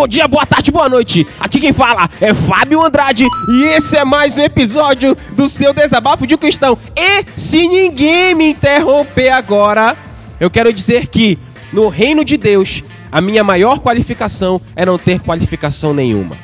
Bom dia, boa tarde, boa noite. Aqui quem fala é Fábio Andrade e esse é mais um episódio do seu Desabafo de Cristão. E se ninguém me interromper agora, eu quero dizer que no reino de Deus, a minha maior qualificação é não ter qualificação nenhuma.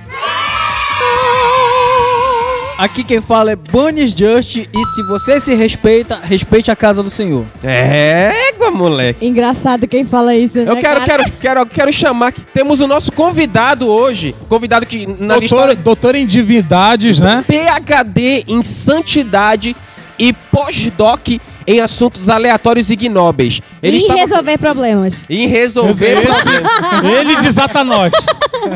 Aqui quem fala é Bunnies Just e se você se respeita, respeite a casa do Senhor. Égua, moleque. Engraçado quem fala isso, né, Eu quero, cara? quero, quero, quero chamar que temos o nosso convidado hoje. Convidado que na lista Doutor, doutor em divindades, né? PhD em santidade e pós-doc em assuntos aleatórios e ignóbeis. Ele e estava resolver problemas. em resolver Esse- problemas. Ele desata nós.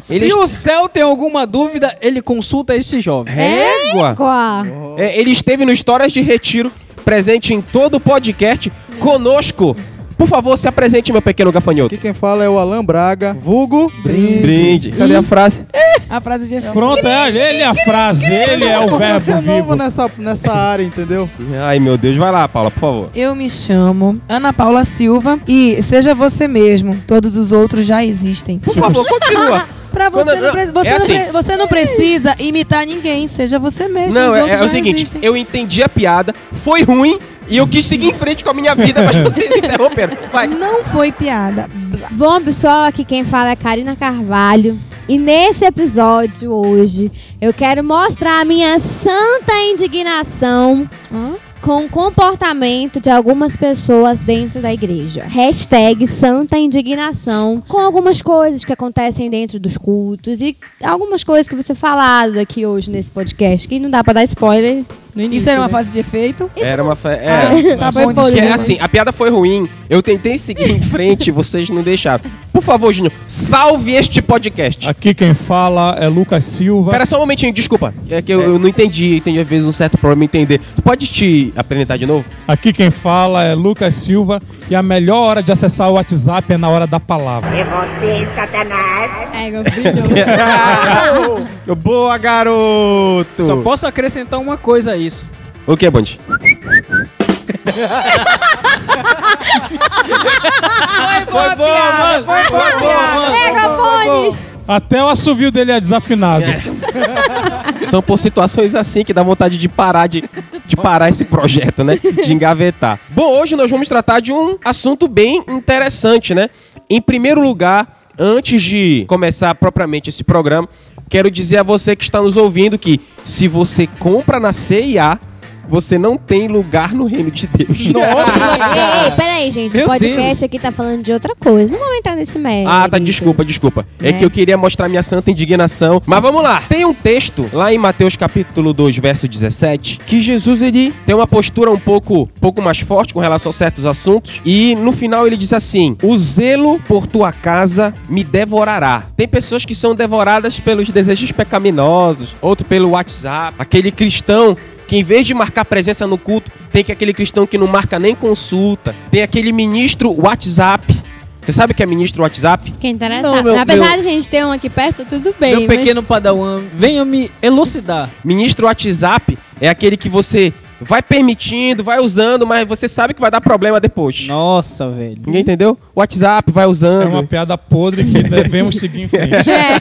Ele Se o céu tem alguma dúvida, ele consulta esse jovem. Régua. É, ele esteve no Histórias de Retiro, presente em todo o podcast, conosco. Por favor, se apresente, meu pequeno gafanhoto. Aqui quem fala é o Alan Braga, vulgo Brinde. Brinde. Cadê a frase? A frase de Pronto, é, ele é a frase, ele é o Você é verbo novo vivo. nessa, nessa área, entendeu? Ai, meu Deus. Vai lá, Paula, por favor. Eu me chamo Ana Paula Silva e seja você mesmo. Todos os outros já existem. Por favor, continua. Pra você, não, pre- você, é não assim. pre- você não precisa imitar ninguém. Seja você mesmo. Não, os é, outros é o já seguinte, existem. eu entendi a piada, foi ruim e eu quis seguir em frente com a minha vida, mas vocês interromperam. Vai. Não foi piada. Bom, pessoal, aqui quem fala é Karina Carvalho. E nesse episódio hoje, eu quero mostrar a minha santa indignação Hã? Com o comportamento de algumas pessoas dentro da igreja. Hashtag santa indignação com algumas coisas que acontecem dentro dos cultos e algumas coisas que você falado aqui hoje nesse podcast, que não dá pra dar spoiler no início. Isso era uma né? fase de efeito. Era uma. Fe... Ah, É. tá Foi bom, bom, Que é assim, a piada foi ruim. Eu tentei seguir em frente e vocês não deixaram. Por favor, Júnior, salve este podcast. Aqui quem fala é Lucas Silva. Pera só um momentinho, desculpa. É que eu, eu não entendi, tem às vezes um certo problema em entender. Tu pode te apresentar de novo? Aqui quem fala é Lucas Silva e a melhor hora de acessar o WhatsApp é na hora da palavra. É você, Satanás. É, meu filho. Boa, garoto! Só posso acrescentar uma coisa a isso. O que, Band? Foi boa piada, Foi boa piada. Pega, Bones! Até o assovio dele é desafinado. São por situações assim que dá vontade de parar de, de parar esse projeto, né? De engavetar. Bom, hoje nós vamos tratar de um assunto bem interessante, né? Em primeiro lugar, antes de começar propriamente esse programa, quero dizer a você que está nos ouvindo que se você compra na CIA, você não tem lugar no reino de Deus. Ei, ei, peraí, gente. Meu o podcast aqui tá falando de outra coisa. Não vamos entrar nesse mérito. Ah, tá, desculpa, desculpa. É É. que eu queria mostrar minha santa indignação. Mas vamos lá. Tem um texto lá em Mateus capítulo 2, verso 17, que Jesus ele tem uma postura um pouco, pouco mais forte com relação a certos assuntos e no final ele diz assim: "O zelo por tua casa me devorará". Tem pessoas que são devoradas pelos desejos pecaminosos, outro pelo WhatsApp, aquele cristão que em vez de marcar presença no culto, tem que aquele cristão que não marca nem consulta, tem aquele ministro WhatsApp. Você sabe o que é ministro WhatsApp? Interessado. Não, meu- Apesar meu- de a gente ter um aqui perto, tudo bem. Meu mas- pequeno padawan, venha me elucidar. Ministro WhatsApp é aquele que você vai permitindo, vai usando, mas você sabe que vai dar problema depois. Nossa, velho. Ninguém entendeu? WhatsApp vai É usando. uma piada podre que devemos seguir em frente. É.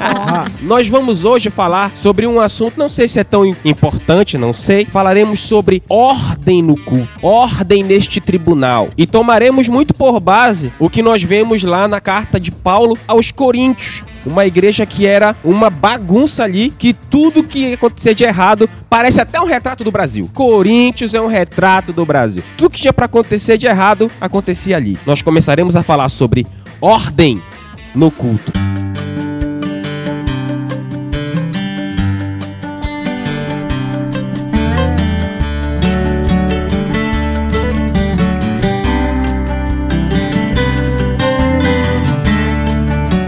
Nós vamos hoje falar sobre um assunto, não sei se é tão im- importante, não sei. Falaremos sobre ordem no culto, ordem neste tribunal. E tomaremos muito por base o que nós vemos lá na carta de Paulo aos Coríntios. Uma igreja que era uma bagunça ali, que tudo que acontecia de errado parece até um retrato do Brasil. Coríntios é um retrato do Brasil. Tudo que tinha para acontecer de errado acontecia ali. Nós começaremos a falar sobre ordem no culto.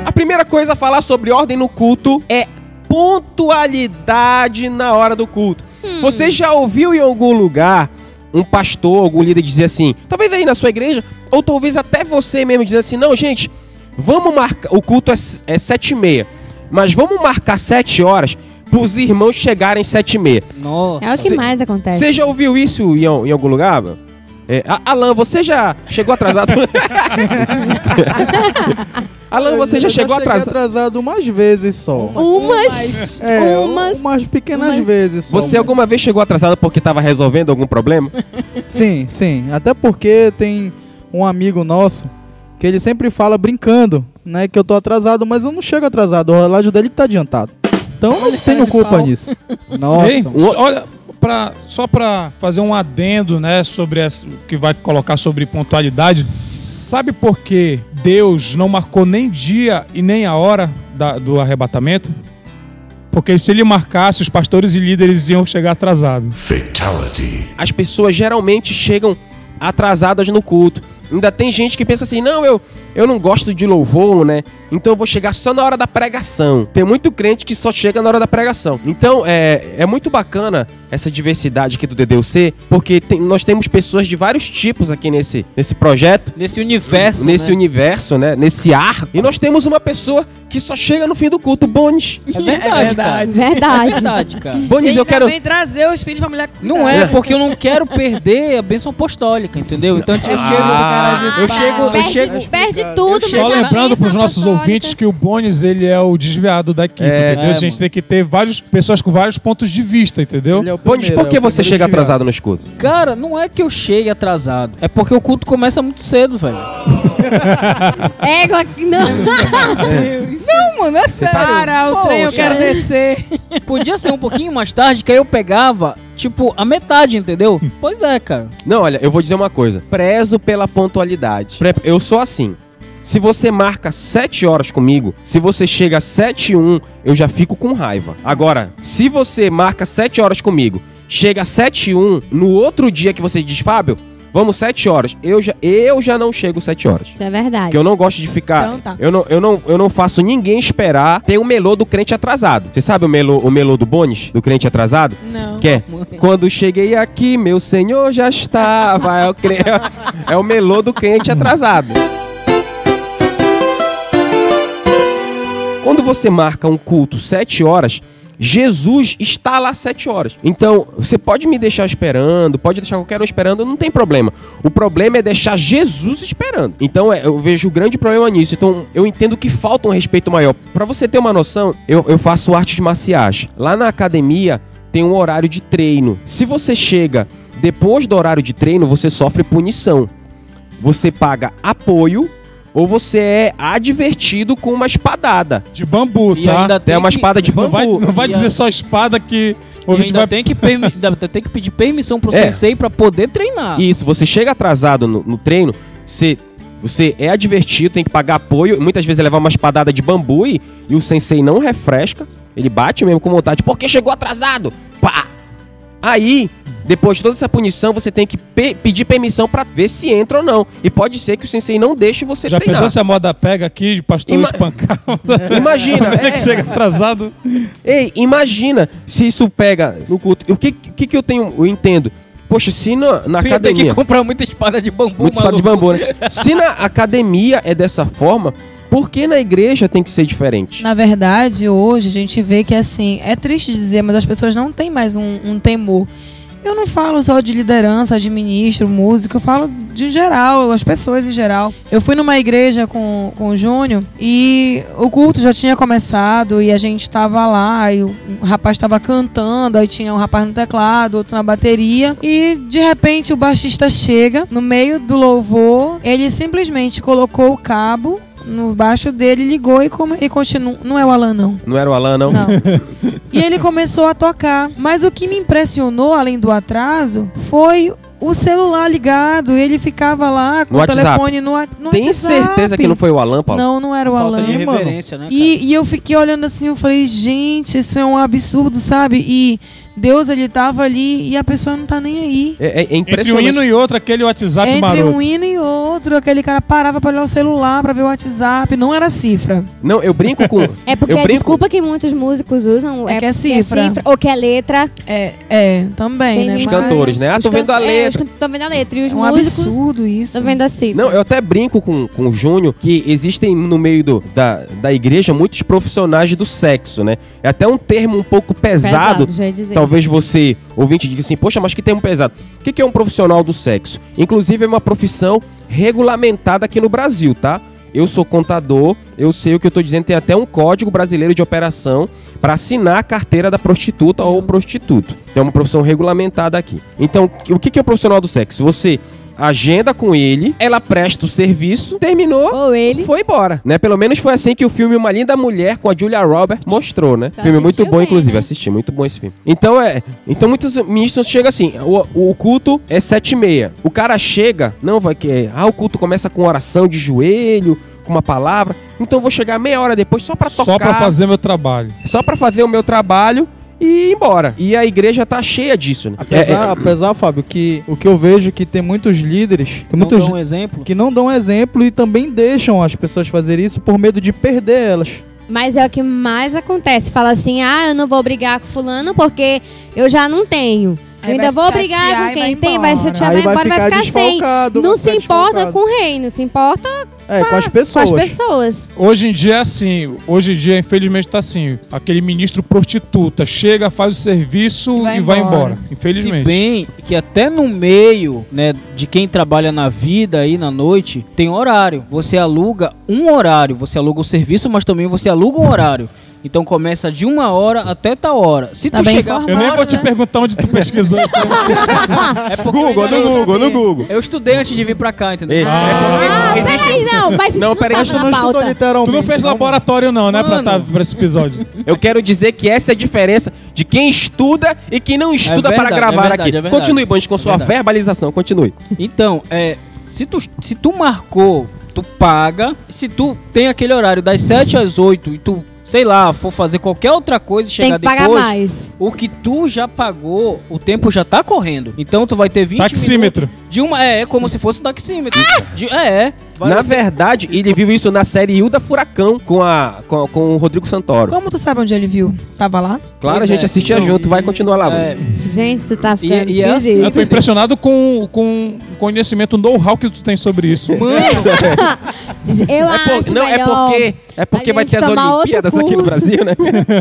A primeira coisa a falar sobre ordem no culto é pontualidade na hora do culto. Você já ouviu em algum lugar um pastor, algum líder dizer assim, talvez aí na sua igreja, ou talvez até você mesmo dizer assim, não, gente, vamos marcar, o culto é, é sete e meia, mas vamos marcar sete horas para os irmãos chegarem sete e meia. Nossa. É o que mais acontece. Você já ouviu isso em, em algum lugar? meu? É, Alan, você já chegou atrasado? Alan, você já chegou atrasado? atrasado umas vezes só. Umas. É, umas. umas pequenas umas- vezes só. Você alguma vez chegou atrasado porque tava resolvendo algum problema? Sim, sim. Até porque tem um amigo nosso que ele sempre fala brincando, né? Que eu tô atrasado, mas eu não chego atrasado. O relógio dele que tá adiantado. Então eu não tenho de culpa pau. nisso. Nossa. Ei, olha, pra, só pra fazer um adendo, né, sobre essa, que vai colocar sobre pontualidade. Sabe por que Deus não marcou nem dia e nem a hora da- do arrebatamento? Porque se ele marcasse, os pastores e líderes iam chegar atrasados. Fatality. As pessoas geralmente chegam atrasadas no culto. Ainda tem gente que pensa assim: não, eu, eu não gosto de louvor, né? Então eu vou chegar só na hora da pregação. Tem muito crente que só chega na hora da pregação. Então é, é muito bacana essa diversidade aqui do DDUC, porque tem- nós temos pessoas de vários tipos aqui nesse, nesse projeto. Nesse universo. nesse né? universo, né? Nesse ar. E nós temos uma pessoa que só chega no fim do culto, Bones. É verdade, É verdade. cara. É Verdade. verdade, cara. Bones, E eu quero. vem trazer os filhos pra mulher cuidar. Não é, porque eu não quero perder a bênção apostólica, entendeu? Então eu chego. Ah, eu chego. Eu perde, chego. perde tudo, Só lembrando pros bênção nossos apostólica- ouvintes que o Bones, ele é o desviado da equipe, É, entendeu? é, a gente mano. tem que ter várias pessoas com vários pontos de vista, entendeu? É Bones, por que é você chega desviado. atrasado nos cultos? Cara, não é que eu chegue atrasado. É porque o culto começa muito cedo, velho. Égua não. Não, mano, é sério. Para, o trem eu quero descer. Podia ser um pouquinho mais tarde, que aí eu pegava, tipo, a metade, entendeu? Pois é, cara. Não, olha, eu vou dizer uma coisa. Prezo pela pontualidade. Eu sou assim. Se você marca 7 horas comigo, se você chega às 7 e 1, eu já fico com raiva. Agora, se você marca 7 horas comigo, chega às 7 e 1, no outro dia que você diz, Fábio, vamos 7 horas, eu já, eu já não chego 7 horas. Isso é verdade. Porque eu não gosto de ficar. Então tá. eu, não, eu, não, eu não faço ninguém esperar. Tem o melô do crente atrasado. Você sabe o melô, o melô do Bones? Do crente atrasado? Não. Que é, quando cheguei aqui, meu senhor já estava. É o, cre- é o melô do crente atrasado. Quando você marca um culto 7 horas, Jesus está lá 7 horas. Então, você pode me deixar esperando, pode deixar qualquer um esperando, não tem problema. O problema é deixar Jesus esperando. Então, é, eu vejo o grande problema nisso. Então, eu entendo que falta um respeito maior. Pra você ter uma noção, eu, eu faço artes marciais. Lá na academia tem um horário de treino. Se você chega depois do horário de treino, você sofre punição. Você paga apoio ou você é advertido com uma espadada. De bambu, E tá? ainda Tem uma que- espada de Não vai, bambu. não vai dizer a- só espada que o E ainda vai... tem que, permi- tem que pedir permissão pro É. sensei pra poder treinar. Isso, você chega atrasado no, no treino, você, você é advertido, tem que pagar apoio, muitas vezes levar uma espadada de bambu e, e o sensei não refresca, ele bate mesmo com vontade, porque chegou atrasado. Pá! Aí, depois de toda essa punição, você tem que pe- pedir permissão pra ver se entra ou não. E pode ser que o sensei não deixe você Já treinar. pensou se a moda pega aqui de pastor Ima- espancar? Imagina, é que chega atrasado? Ei, imagina se isso pega no culto. O que, que, que eu tenho, eu entendo? Poxa, se na, na academia... que comprar muita espada de bambu, Muito espada de maluco. bambu, né? Se na academia é dessa forma, por que na igreja tem que ser diferente? Na verdade, hoje a gente vê que assim, é triste dizer, mas as pessoas não têm mais um, um temor. Eu não falo só de liderança, de ministro, músico, eu falo de geral, as pessoas em geral. Eu fui numa igreja com, com o Júnior e o culto já tinha começado e a gente tava lá e o rapaz tava cantando, aí tinha um rapaz no teclado, outro na bateria e de repente o baixista chega no meio do louvor, ele simplesmente colocou o cabo no baixo dele, ligou e, come, e continua. Não é o Alan, não. Não era o Alan, não? Não. e ele começou a tocar. Mas o que me impressionou, além do atraso, foi o celular ligado. Ele ficava lá com No o WhatsApp. telefone no, no Tem WhatsApp. certeza que não foi o Alan, Paulo? Não, não era o Falta Alan. de mano. né, cara? E, e eu fiquei olhando assim, eu falei, gente, isso é um absurdo, sabe? E Deus, ele tava ali e a pessoa não tá nem aí. É, é- é Entre um hino e outro, aquele WhatsApp Entre maroto. um hino e outro. aquele cara parava pra olhar o celular, pra ver o WhatsApp, não era cifra. Não, eu brinco com. É porque eu a brinco. desculpa que muitos músicos usam É é, que é porque cifra. ou que é letra. É, é, também, Tem né? Os Mas- cantores, né? Ah, tô vendo a É, letra. Os can- tô vendo a letra. E os É um músicos absurdo isso. tô vendo a cifra. Não, eu até brinco com, com o Júnior que existem no meio do, da, da igreja muitos profissionais do sexo, né? É até um termo um pouco pesado. já ia dizer. Talvez você, ouvinte, diga assim, poxa, mas que termo pesado. O que que é um profissional do sexo? Inclusive é uma profissão regulamentada aqui no Brasil, tá? Eu sou contador, eu sei o que eu tô dizendo, tem até um código brasileiro de operação para assinar a carteira da prostituta ou prostituto. É uma profissão regulamentada aqui. Então, o que é o profissional do sexo? Você agenda com ele, ela presta o serviço, terminou, Ou ele. foi embora, né? Pelo menos foi assim que o filme Uma Linda Mulher com a Julia Roberts mostrou, né? Filme muito bom, bem, inclusive, né? assisti, muito bom esse filme. Então é, então muitos ministros chegam assim, o, o culto é sete e meia, o cara chega, não vai que, ah, o culto começa com oração de joelho, com uma palavra, então eu vou chegar meia hora depois só pra tocar, Só pra fazer meu trabalho. só pra fazer o meu trabalho e ir embora. E a igreja tá cheia disso, né? Apesar, É, é, apesar, Fábio, que o que eu vejo é que tem muitos líderes, tem Não muitos um exemplo. que não dão exemplo e também deixam as pessoas fazerem isso por medo de perder elas. Mas é o que mais acontece. Fala assim, ah, eu não vou brigar com fulano porque eu já não tenho. Eu ainda vai vou se brigar com quem vai tem, vai embora. chatear, Aí vai embora, vai ficar sem. Não vai se importa com o rei, não se importa É, com as com pessoas. as pessoas. Hoje em dia é assim, hoje em dia infelizmente tá assim, aquele ministro prostituta chega, faz o serviço E vai e vai embora. embora, infelizmente. Se bem que até no meio, né, de quem trabalha na vida aí na noite, tem horário. Você aluga um horário, você aluga o serviço, mas também você aluga um horário. Então começa de uma hora até tal hora. Se Tá tu bem chegar. Eu nem vou te né? perguntar onde tu pesquisou isso. é Google, no não Google, no. Google. Eu estudei antes de vir pra cá, entendeu? Ei, Ah, é porque existe- peraí, não, mas isso Não, não, peraí, não na estudou pauta. literalmente. tu não fez laboratório não, né, pra, Mano. tá, pra esse episódio. Eu quero dizer que essa é a diferença de quem estuda e quem não estuda verdade, para gravar é verdade, aqui. é verdade. continue, Banjo, com sua Verdade. verbalização. Continue. Então, é, se tu, se tu marcou, tu paga. Se tu tem aquele horário das 7 às 8 e tu, sei lá, for fazer qualquer outra coisa e Tem chegar que pagar depois, mais. o que tu já pagou, o tempo já tá correndo. Então tu vai ter 20 Taxímetro. minutos de uma é, como se fosse um taxímetro. De- é, é. Na verdade, ele viu isso na série Hilda Furacão com, a, com, com o Rodrigo Santoro. Como tu sabe onde ele viu? Tava lá? Claro, Pois a gente é. assistia Não, junto. Vai continuar lá, é. Gente, tu tá E- ficando e é assim. Eu tô impressionado com, com o conhecimento, o know-how que tu tem sobre isso. Eu É por- acho não, é melhor porque, é porque a vai gente ter as tomar outro Olimpíadas aqui no curso. Brasil, né?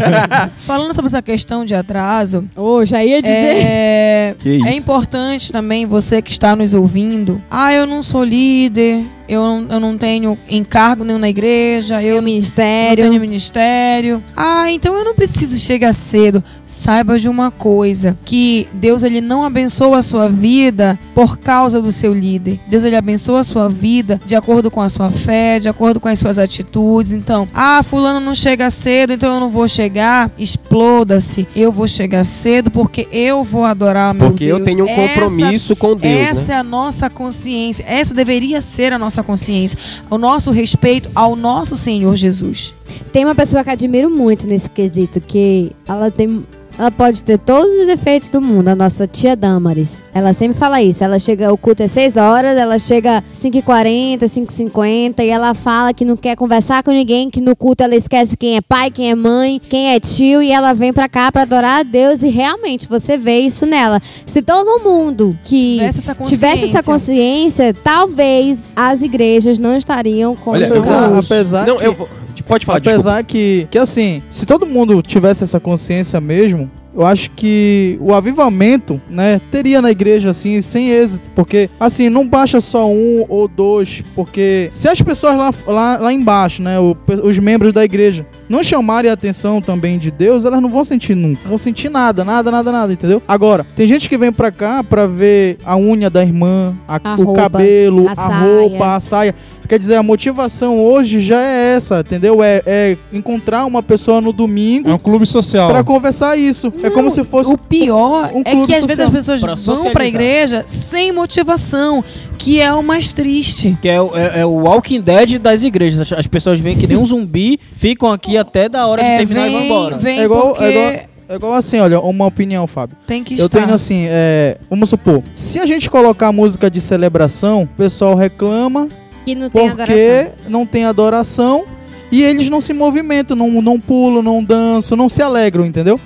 Falando sobre essa questão de atraso, Ô, já ia dizer. é, Que isso. é importante também você que está nos ouvindo. Ah, eu não sou líder, eu não, eu não tenho encargo nenhum na igreja, eu Meu não ministério. tenho ministério. Ah, então eu não preciso chegar cedo. Saiba de uma coisa, que Deus ele não abençoa a sua vida por causa do seu líder. Deus ele abençoa a sua vida de acordo com a sua fé, de acordo com as suas atitudes. Então, ah, fulano não chega cedo, então eu não vou chegar. Exploda-se. Eu vou chegar cedo porque eu vou adorar meu Porque Deus. eu tenho um Essa compromisso com Deus, essa né? é a nossa consciência. Essa deveria ser a nossa consciência. O nosso respeito ao nosso Senhor Jesus. Tem uma pessoa que admiro muito nesse quesito, que ela tem. Ela pode ter todos os defeitos do mundo, a nossa tia Damaris. Ela sempre fala isso. Ela chega, o culto é 6 horas, ela chega 5h40, 5h50 e ela fala que não quer conversar com ninguém, que no culto ela esquece quem é pai, quem é mãe, quem é tio e ela vem pra cá pra adorar a Deus e realmente você vê isso nela. Se todo mundo que Tivesse essa consciência. tivesse essa consciência, talvez as igrejas não estariam como Olha, Apesar, apesar Não, que- eu vou- Pode falar, desculpa. Apesar que, que assim, se todo mundo tivesse essa consciência mesmo, eu acho que o avivamento, né, teria na igreja assim, sem êxito, porque assim, não baixa só um ou dois, porque se as pessoas lá, lá, lá embaixo, né, o- os membros da igreja, não chamarem a atenção também de Deus, elas não vão sentir nunca, não vão sentir nada, nada, nada, nada, entendeu? Agora, tem gente que vem pra cá pra ver a unha da irmã, a- A o roupa, cabelo, a a, saia. roupa, a saia. Quer dizer, a motivação hoje já é essa, entendeu? É, é encontrar uma pessoa no domingo É um clube social. pra conversar isso. é como se fosse O pior um é que às vezes social. as pessoas Pra vão socializar. pra igreja sem motivação, que é o mais triste. Que é, o- é, é o Walking Dead das igrejas. As, as pessoas vêm que nem um zumbi, ficam aqui até da hora de É, terminar e vão vem, embora. vem É igual- porque é igual- É igual assim, olha, uma opinião, Fábio. Tem que Eu estar. tenho assim, é, vamos supor, se a gente colocar música de celebração, o pessoal reclama Que não tem adoração. porque não tem adoração e eles não se movimentam, não, não pulam, não dançam, não se alegram, entendeu?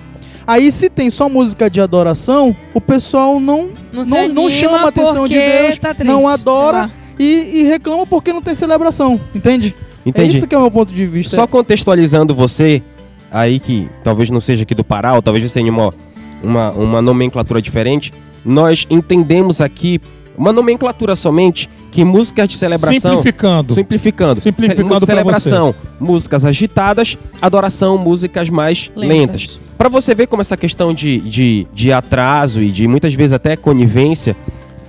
Aí se tem só música de adoração, o pessoal não Não, não- não chama a atenção de Deus, tá não adora. e, e reclama porque não tem celebração, entende? É Entendi. isso que é o meu ponto de vista. Só contextualizando você, aí que talvez não seja aqui do Pará, ou talvez você tenha uma, uma, uma nomenclatura diferente, nós entendemos aqui uma nomenclatura somente que músicas de celebração. Simplificando. Simplificando. Simplificando Celebração, músicas agitadas, adoração, músicas mais lentas. Lentas. Pra você ver como essa questão de, de, de atraso e de muitas vezes até conivência,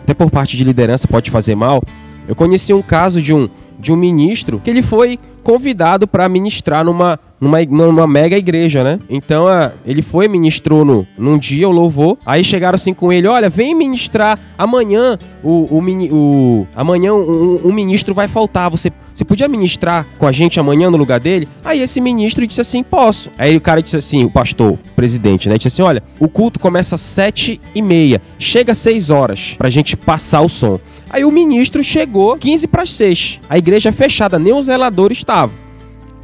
até por parte de liderança pode fazer mal, eu conheci um caso de um, de um ministro que ele foi convidado para ministrar numa, numa, numa mega igreja, né? Então ah, ele foi, ministrou no, num dia o louvor. Aí chegaram assim com ele: Olha, vem ministrar amanhã. O, o, o- amanhã um, ministro vai faltar. Você, você podia ministrar com a gente amanhã no lugar dele? Aí esse ministro disse assim: Posso. Aí o cara disse assim: O pastor, o presidente, né? Disse assim: Olha, o culto começa às sete e meia. Chega às seis horas pra gente passar o som. Aí o ministro chegou 15 para 6. A igreja fechada, nem o zelador estava.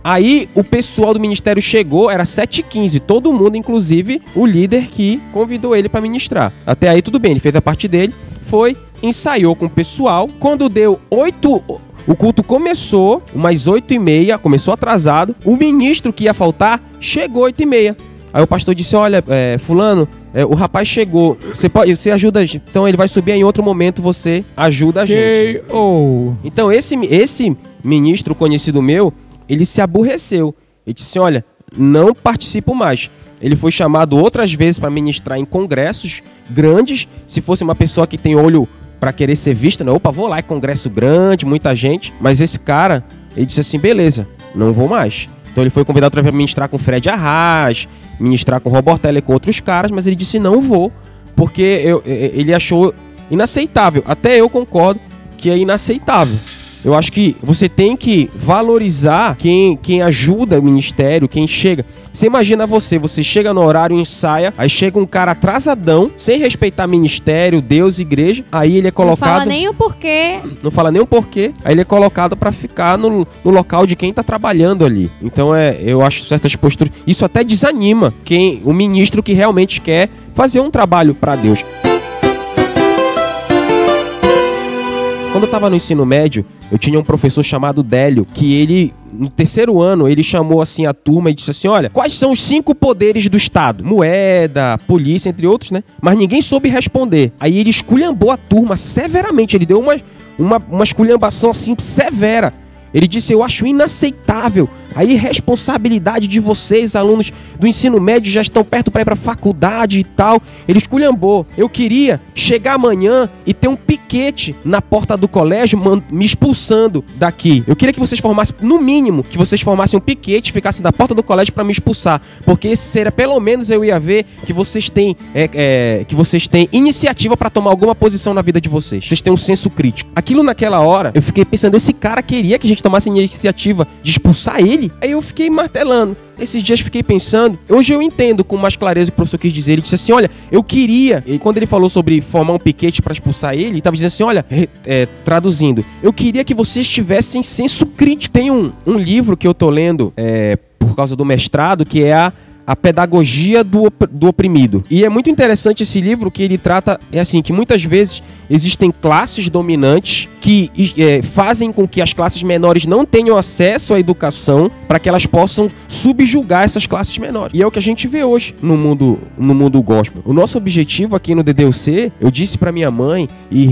Aí o pessoal do ministério chegou, era 7h15, todo mundo, inclusive o líder que convidou ele para ministrar. Até aí tudo bem, ele fez a parte dele, foi, ensaiou com o pessoal. Quando deu 8. O culto começou, umas 8 e meia, começou atrasado. O ministro que ia faltar chegou 8 e meia. Aí o pastor disse: Olha, é, Fulano, é, o rapaz chegou. Você pode, você ajuda. a gente. Então ele vai subir em outro momento. Você ajuda a gente. Então esse, esse ministro conhecido meu, ele se aborreceu. Ele disse: Olha, não participo mais. Ele foi chamado outras vezes para ministrar em congressos grandes. Se fosse uma pessoa que tem olho para querer ser vista, né? Opa, vou lá, é congresso grande, muita gente. Mas esse cara, ele disse assim: beleza, não vou mais. Então ele foi convidado para ministrar com Fred Arras, ministrar com Robortelli e com outros caras, mas ele disse: não vou, porque eu, ele achou inaceitável. Até eu concordo que é inaceitável. Eu acho que você tem que valorizar quem, quem ajuda o ministério, quem chega. Você imagina você, você chega no horário, ensaia, aí chega um cara atrasadão, sem respeitar ministério, Deus, igreja, aí ele é Não fala colocado, nem o porquê. não fala nem o porquê, aí ele é colocado pra ficar no, no local de quem tá trabalhando ali. Então é, eu acho certas posturas, isso até desanima quem o ministro que realmente quer fazer um trabalho pra Deus. Quando eu tava no ensino médio, eu tinha um professor chamado Délio, que ele, no terceiro ano, ele chamou assim a turma e disse assim: Olha, quais são os cinco poderes do Estado? Moeda, polícia, entre outros, né? Mas ninguém soube responder. Aí ele esculhambou a turma severamente, ele deu uma, uma, uma esculhambação assim severa. Ele disse: Eu acho inaceitável a irresponsabilidade de vocês, alunos do ensino médio, já estão perto para ir para faculdade e tal. Ele esculhambou. Eu queria chegar amanhã e ter um piquete na porta do colégio me expulsando daqui. Eu queria que vocês formassem, no mínimo, que vocês formassem um piquete, ficassem na porta do colégio para me expulsar. Porque esse seria, pelo menos, eu ia ver que vocês têm, é, é, que vocês têm iniciativa para tomar alguma posição na vida de vocês. Vocês têm um senso crítico. Aquilo naquela hora, eu fiquei pensando, esse cara queria que a gente tomasse iniciativa de expulsar ele? Aí eu fiquei martelando. Esses dias fiquei pensando. Hoje eu entendo com mais clareza o que o professor quis dizer. Ele disse assim: Olha, eu queria. E quando ele falou sobre formar um piquete para expulsar ele, ele estava dizendo assim: Olha, é, traduzindo, eu queria que vocês tivessem senso crítico. Tem um, um livro que eu tô lendo é, por causa do mestrado que é a a pedagogia do, op- do oprimido. E é muito interessante esse livro que ele trata, é assim, que muitas vezes existem classes dominantes que é, fazem com que as classes menores não tenham acesso à educação para que elas possam subjugar essas classes menores. E é o que a gente vê hoje no mundo, no mundo gospel. O nosso objetivo aqui no DDUC, eu disse para minha mãe e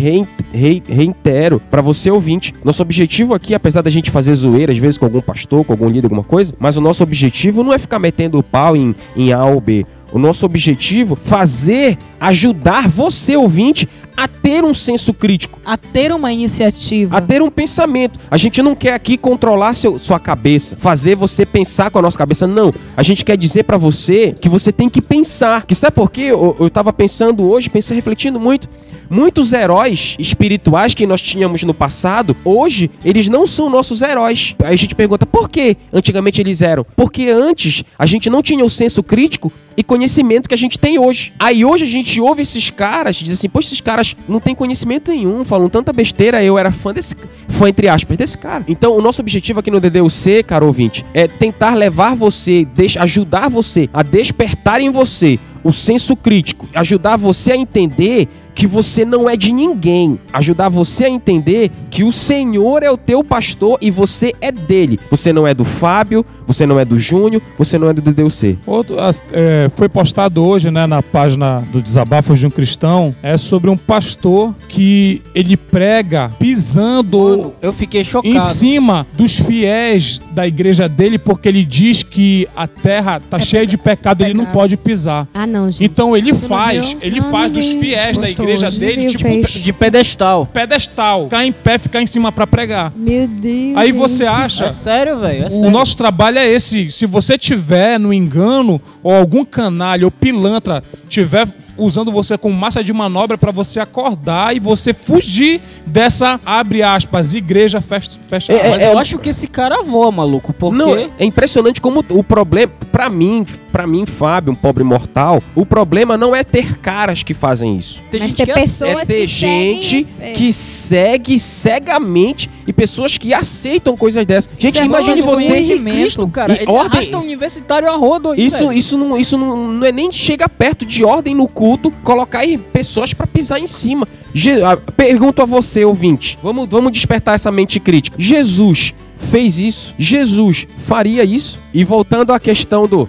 reitero para você ouvinte, nosso objetivo aqui, apesar da gente fazer zoeira às vezes com algum pastor, com algum líder, alguma coisa, mas o nosso objetivo não é ficar metendo o pau em, em A ou B. O nosso objetivo fazer, ajudar você ouvinte a ter um senso crítico A ter uma iniciativa. a ter um pensamento. A gente não quer aqui controlar seu- sua cabeça, fazer você pensar com a nossa cabeça. Não. A gente quer dizer pra você que você tem que pensar. Que sabe por quê? Eu, eu tava pensando hoje, pensei, refletindo muito. Muitos heróis espirituais que nós tínhamos no passado, hoje, eles não são nossos heróis. Aí a gente pergunta, por que antigamente eles eram? Porque antes a gente não tinha o senso crítico e conhecimento que a gente tem hoje. Aí hoje a gente ouve esses caras, diz assim, poxa, esses caras não têm conhecimento nenhum, falam tanta besteira, eu era fã desse, fã entre aspas, desse cara. Então o nosso objetivo aqui no DDUC, caro ouvinte, é tentar levar você, ajudar você a despertar em você o senso crítico, ajudar você a entender que você não é de ninguém, ajudar você a entender que o Senhor é o teu pastor e você é dele. Você não é do Fábio, você não é do Júnior, você não é do DDUC. Outro, é, foi postado hoje né, na página do Desabafos de um Cristão é sobre um pastor que ele prega pisando Mano, eu fiquei chocado. em cima dos fiéis da igreja dele porque ele diz que a terra tá cheia de pecado, ele não pecado. pode pisar. Ah, não, gente. Então ele faz, ele Não, faz dos fiéis da postou igreja dele tipo fez. De pedestal. pedestal, ficar em pé, ficar em cima pra pregar. Meu Deus. Aí gente. você acha É sério, velho. É O sério. nosso trabalho é esse. Se você tiver no engano ou algum canalha ou pilantra tiver usando você como massa de manobra para você acordar e você fugir dessa abre aspas igreja fecha, fecha É, aspas. Mas eu acho que esse cara voa, maluco. Porque. Não, é- é impressionante como o problema, pra mim, para mim, Fábio, um pobre mortal, o problema não é ter caras que fazem isso. tem Mas gente tem que pessoas é ter que gente seguem esse- que segue cegamente e pessoas que aceitam coisas dessas. Gente, Isso é imagine de você. Cristo, cara. E ele ordem- universitário a rodo aí, Isso, velho. isso, não, isso não, não é nem chega perto de ordem no culto, colocar aí pessoas pra pisar em cima. Je- pergunto a você, ouvinte. Vamos, vamos despertar essa mente crítica. Jesus fez isso? Jesus faria isso? E voltando à questão do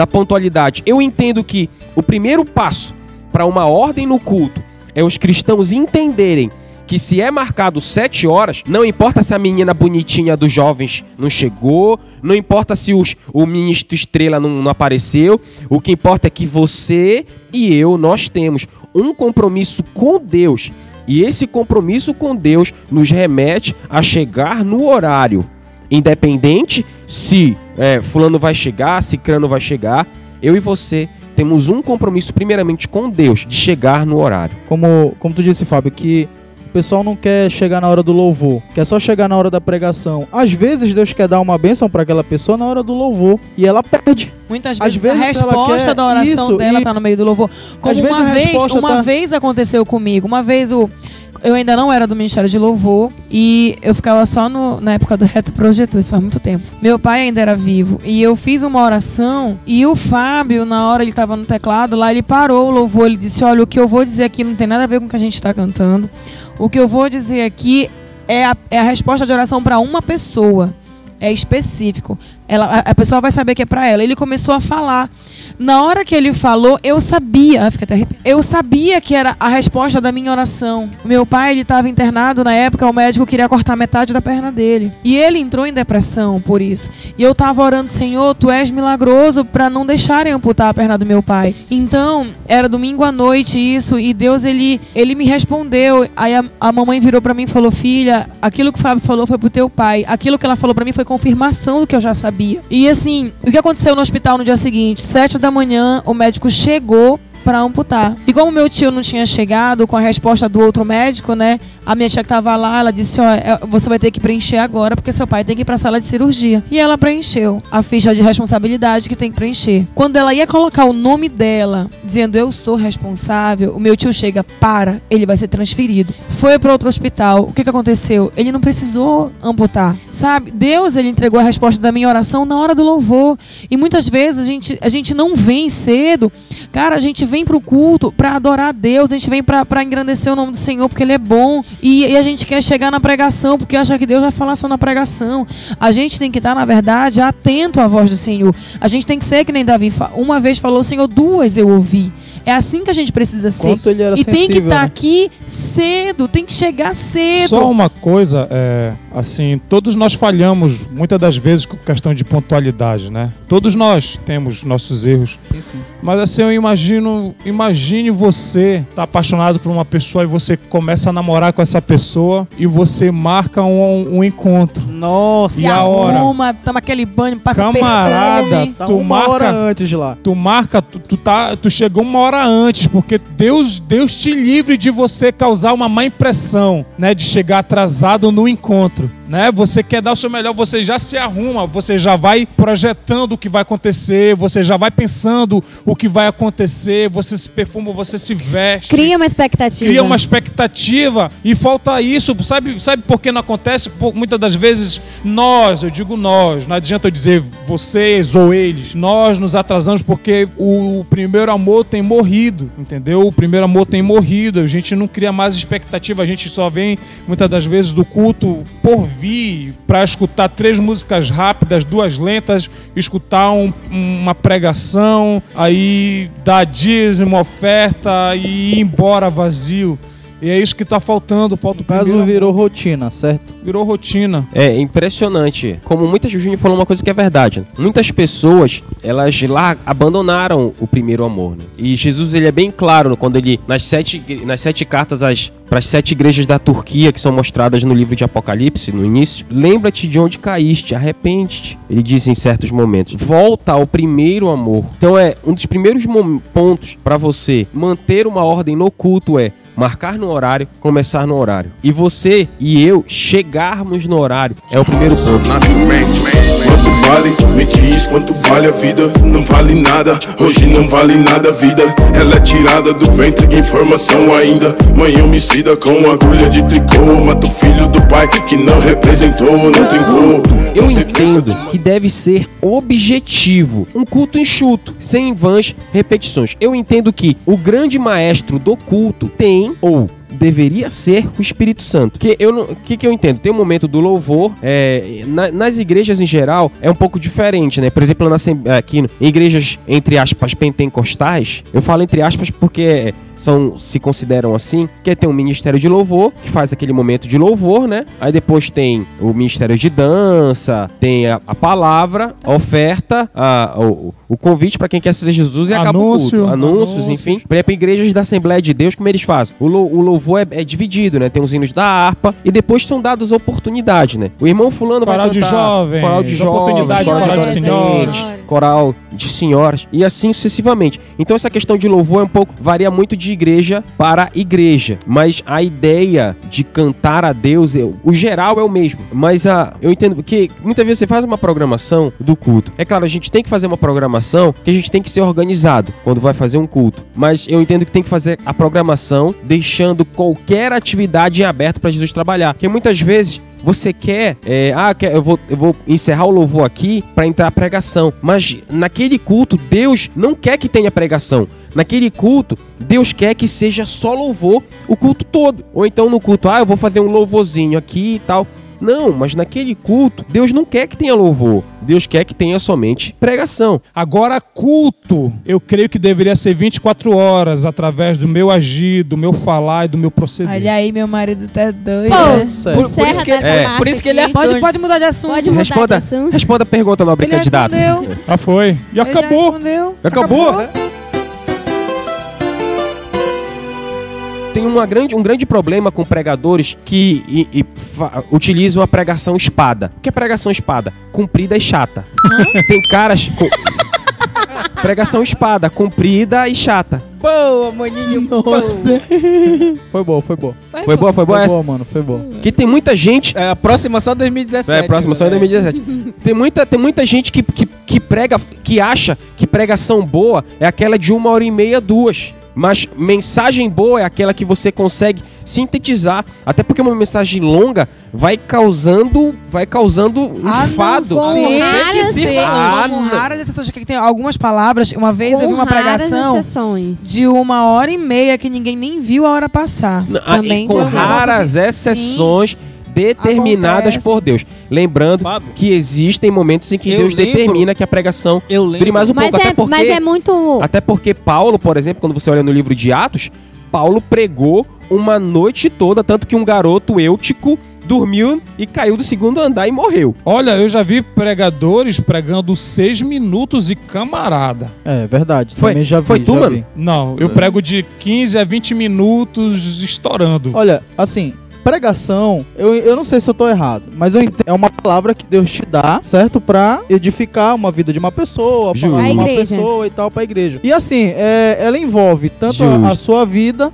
da pontualidade, eu entendo que o primeiro passo para uma ordem no culto é os cristãos entenderem que se é marcado sete horas, não importa se a menina bonitinha dos jovens não chegou, não importa se os- o ministro estrela não, não apareceu, o que importa é que você e eu, nós temos um compromisso com Deus. E esse compromisso com Deus nos remete a chegar no horário. Independente se é, fulano vai chegar, se crano vai chegar, eu e você temos um compromisso primeiramente com Deus de chegar no horário. Como, como tu disse, Fábio, que o pessoal não quer chegar na hora do louvor, quer só chegar na hora da pregação. Às vezes Deus quer dar uma bênção para aquela pessoa na hora do louvor e ela perde. Muitas Às vezes, vezes a resposta quer da oração isso, dela isso. tá no meio do louvor. Como Às uma vez, uma tá- vez aconteceu comigo. Uma vez o eu ainda não era do Ministério de Louvor e eu ficava só no- na época do Reto Projeto, isso faz muito tempo. Meu pai ainda era vivo e eu fiz uma oração e o Fábio, na hora ele tava no teclado lá, ele parou o louvor, ele disse: Olha, o que eu vou dizer aqui não tem nada a ver com o que a gente está cantando. O que eu vou dizer aqui é a, é a resposta de oração para uma pessoa. É específico. Ela, a, pessoa vai saber que é pra ela. Ele começou a falar. Na hora que ele falou, eu sabia. Ah, fica até. Eu sabia que era a resposta da minha oração. Meu pai, ele estava internado na época, o médico queria cortar metade da perna dele. E ele entrou em depressão por isso. E eu tava orando, Senhor, tu és milagroso para não deixarem amputar a perna do meu pai. Então, era domingo à noite isso, e Deus, ele, ele me respondeu. Aí a, a mamãe virou para mim e falou: Filha, aquilo que o Fábio falou foi pro teu pai. Aquilo que ela falou para mim foi confirmação do que eu já sabia. E assim, o que aconteceu no hospital no dia seguinte? Sete da manhã, o médico chegou para amputar. E como meu tio não tinha chegado com a resposta do outro médico, né? A minha tia que tava lá, ela disse: Ó, é, você vai ter que preencher agora porque seu pai tem que ir pra sala de cirurgia. E ela preencheu a ficha de responsabilidade que tem que preencher. Quando ela ia colocar o nome dela, dizendo eu sou responsável, o meu tio chega, para, ele vai ser transferido. Foi para outro hospital. O que, que aconteceu? Ele não precisou amputar. Sabe? Deus, ele entregou a resposta da minha oração na hora do louvor. E muitas vezes a gente, a gente não vem cedo. Cara, a gente vem pro culto para adorar a Deus, a gente vem para engrandecer o nome do Senhor porque ele é bom. E, e a gente quer chegar na pregação porque acha que Deus vai falar só na pregação. A gente tem que estar, na verdade, atento à voz do Senhor. A gente tem que ser que nem Davi uma vez falou, Senhor, duas eu ouvi. É assim que a gente precisa ser. Quanto ele era e tem que sensível, estar né? aqui cedo, tem que chegar cedo. Só uma coisa, é, assim, todos nós falhamos muitas das vezes com questão de pontualidade, né? Todos nós temos nossos erros. Mas assim, eu imagino, imagine você tá apaixonado por uma pessoa e você começa a namorar com essa pessoa e você marca um, um encontro. Nossa. Se E a hora? arruma, toma aquele banho, passa Camarada, perfume. Tá Tu uma marca- hora antes lá. Tu marca, tu, tu tá, tu chegou uma hora hora antes, porque Deus, Deus te livre de você causar uma má impressão, né, de chegar atrasado no encontro, né? Você quer dar o seu melhor, você já se arruma, você já vai projetando o que vai acontecer, você já vai pensando o que vai acontecer, você se perfuma, você se veste Cria uma expectativa. cria uma expectativa e falta isso. Sabe, sabe por que não acontece? Por- muitas das vezes nós, eu digo nós, não adianta eu dizer vocês ou eles, nós nos atrasamos porque o primeiro amor tem morrido, entendeu? O primeiro amor tem morrido, a gente não cria mais expectativa, a gente só vem muitas das vezes do culto por vir para escutar três músicas rápidas, duas lentas, escutar um- uma pregação, aí dar dízimo, oferta e ir embora vazio. E é isso que tá faltando, falta o caso, primeiro virou rotina, certo? virou rotina. É impressionante. Como muitas, o Júnior falou uma coisa que é verdade. Muitas pessoas, elas lá abandonaram o primeiro amor. né? E Jesus, ele é bem claro quando ele, nas sete, nas sete cartas para as sete igrejas da Turquia, que são mostradas no livro de Apocalipse, no início, lembra-te de onde caíste, arrepende-te. Ele diz em certos momentos, volta ao primeiro amor. Então é um dos primeiros pontos para você manter uma ordem no culto é marcar no horário, começar no horário. E você e eu chegarmos no horário é o primeiro ponto. Nascimento. Quanto vale? Me diz quanto vale a vida? Não vale nada, hoje não vale nada a vida. Ela é tirada do ventre, informação ainda. Mãe homicida com agulha de tricô. Mata o filho do pai que não representou, não trincou. Eu entendo do- que deve ser objetivo, um culto enxuto, sem vãs repetições. Eu entendo que o grande maestro do culto tem ou deveria ser o Espírito Santo. Que eu que que eu entendo? Tem um momento do louvor, é, na- nas igrejas em geral é um pouco diferente, né? Por exemplo, na, aqui em igrejas entre aspas pentecostais, eu falo entre aspas porque são se consideram assim, que tem um ministério de louvor, que faz aquele momento de louvor, né? Aí depois tem o ministério de dança, tem a, a palavra, a oferta, a- o, o convite para quem quer ser Jesus e acaba o Anúncio, culto. Anúncios, anúncios. enfim. Por exemplo, igrejas da Assembleia de Deus, como eles fazem? O, lou- o louvor é, é dividido, né? Tem os hinos da harpa e depois são dadas oportunidades, né? O irmão fulano Coral vai de cantar jovens, coral de jovens, oportunidade, coral coral de de senhoras. coral de senhoras e assim sucessivamente. Então essa questão de louvor é um pouco varia muito de igreja para igreja, mas a ideia de cantar a Deus, é- o geral é o mesmo. Mas a eu entendo que muitas vezes você faz uma programação do culto. É claro, a gente tem que fazer uma programação que a gente tem que ser organizado quando vai fazer um culto. Mas eu entendo que tem que fazer a programação deixando qualquer atividade em aberto para Jesus trabalhar. Porque muitas vezes você quer, é, ah, eu, vou, eu vou encerrar o louvor aqui para entrar a pregação. Mas naquele culto, Deus não quer que tenha pregação. Naquele culto, Deus quer que seja só louvor o culto todo. Ou então no culto, ah, eu vou fazer um louvorzinho aqui e tal. Não, mas naquele culto, Deus não quer que tenha louvor. Deus quer que tenha somente pregação. Agora, culto, eu creio que deveria ser 24 horas através do meu agir, do meu falar e do meu proceder. Olha aí, meu marido tá doido. Pô, né? Certo. encerra que- dessa é, parte por isso que ele é. Pode, pode mudar de assunto. Pode mudar de Responda, assunto. responda a pergunta, nobre Ele candidato. respondeu. Ah, foi. E Ele já acabou. respondeu. Acabou? Tem uma grande, um grande problema com pregadores que e- e fa- utilizam a pregação espada. O que é pregação espada? Comprida e chata. Tem caras com... pregação espada, comprida e chata. Boa, maninho. Nossa. Foi boa, foi boa. Foi boa, foi boa Foi essa? boa, mano, foi boa. Que tem muita gente É, a próxima só 2017. É, próxima só em né? 2017. tem, muita, tem muita gente que, que, que prega, que acha que pregação boa é aquela de uma hora e meia, duas. Mas mensagem boa é aquela que você consegue sintetizar. Até porque uma mensagem longa vai causando, vai causando um Ah, fado. Não, Com sim, raras sim, exceções. Ah, com não. raras exceções que tem algumas palavras. Uma vez eu vi Com uma raras pregação exceções. de uma hora e meia que ninguém nem viu a hora passar. N- ah, e Também com foi um negócio raras assim, exceções determinadas Acontece. por Deus. Lembrando Fábio. que existem momentos em que Eu Deus lembro- determina que a pregação Eu dure mais um Mas pouco. Até é, porque mas é muito. Até porque Paulo, por exemplo, quando você olha no livro de Atos, Paulo pregou uma noite toda, tanto que um garoto eutico dormiu e caiu do segundo andar e morreu. Olha, eu já vi pregadores pregando seis minutos e camarada. É, verdade. Foi- Também já vi, foi tu, já mano? vi. Não, eu prego de 15 a 20 minutos estourando. Olha, assim, pregação, eu, eu não sei se eu tô errado, mas eu entendo, é uma palavra que Deus te dá, certo? Pra edificar uma vida de uma pessoa, de uma A pessoa e tal pra igreja. E assim, é, ela envolve tanto a, a sua vida, né,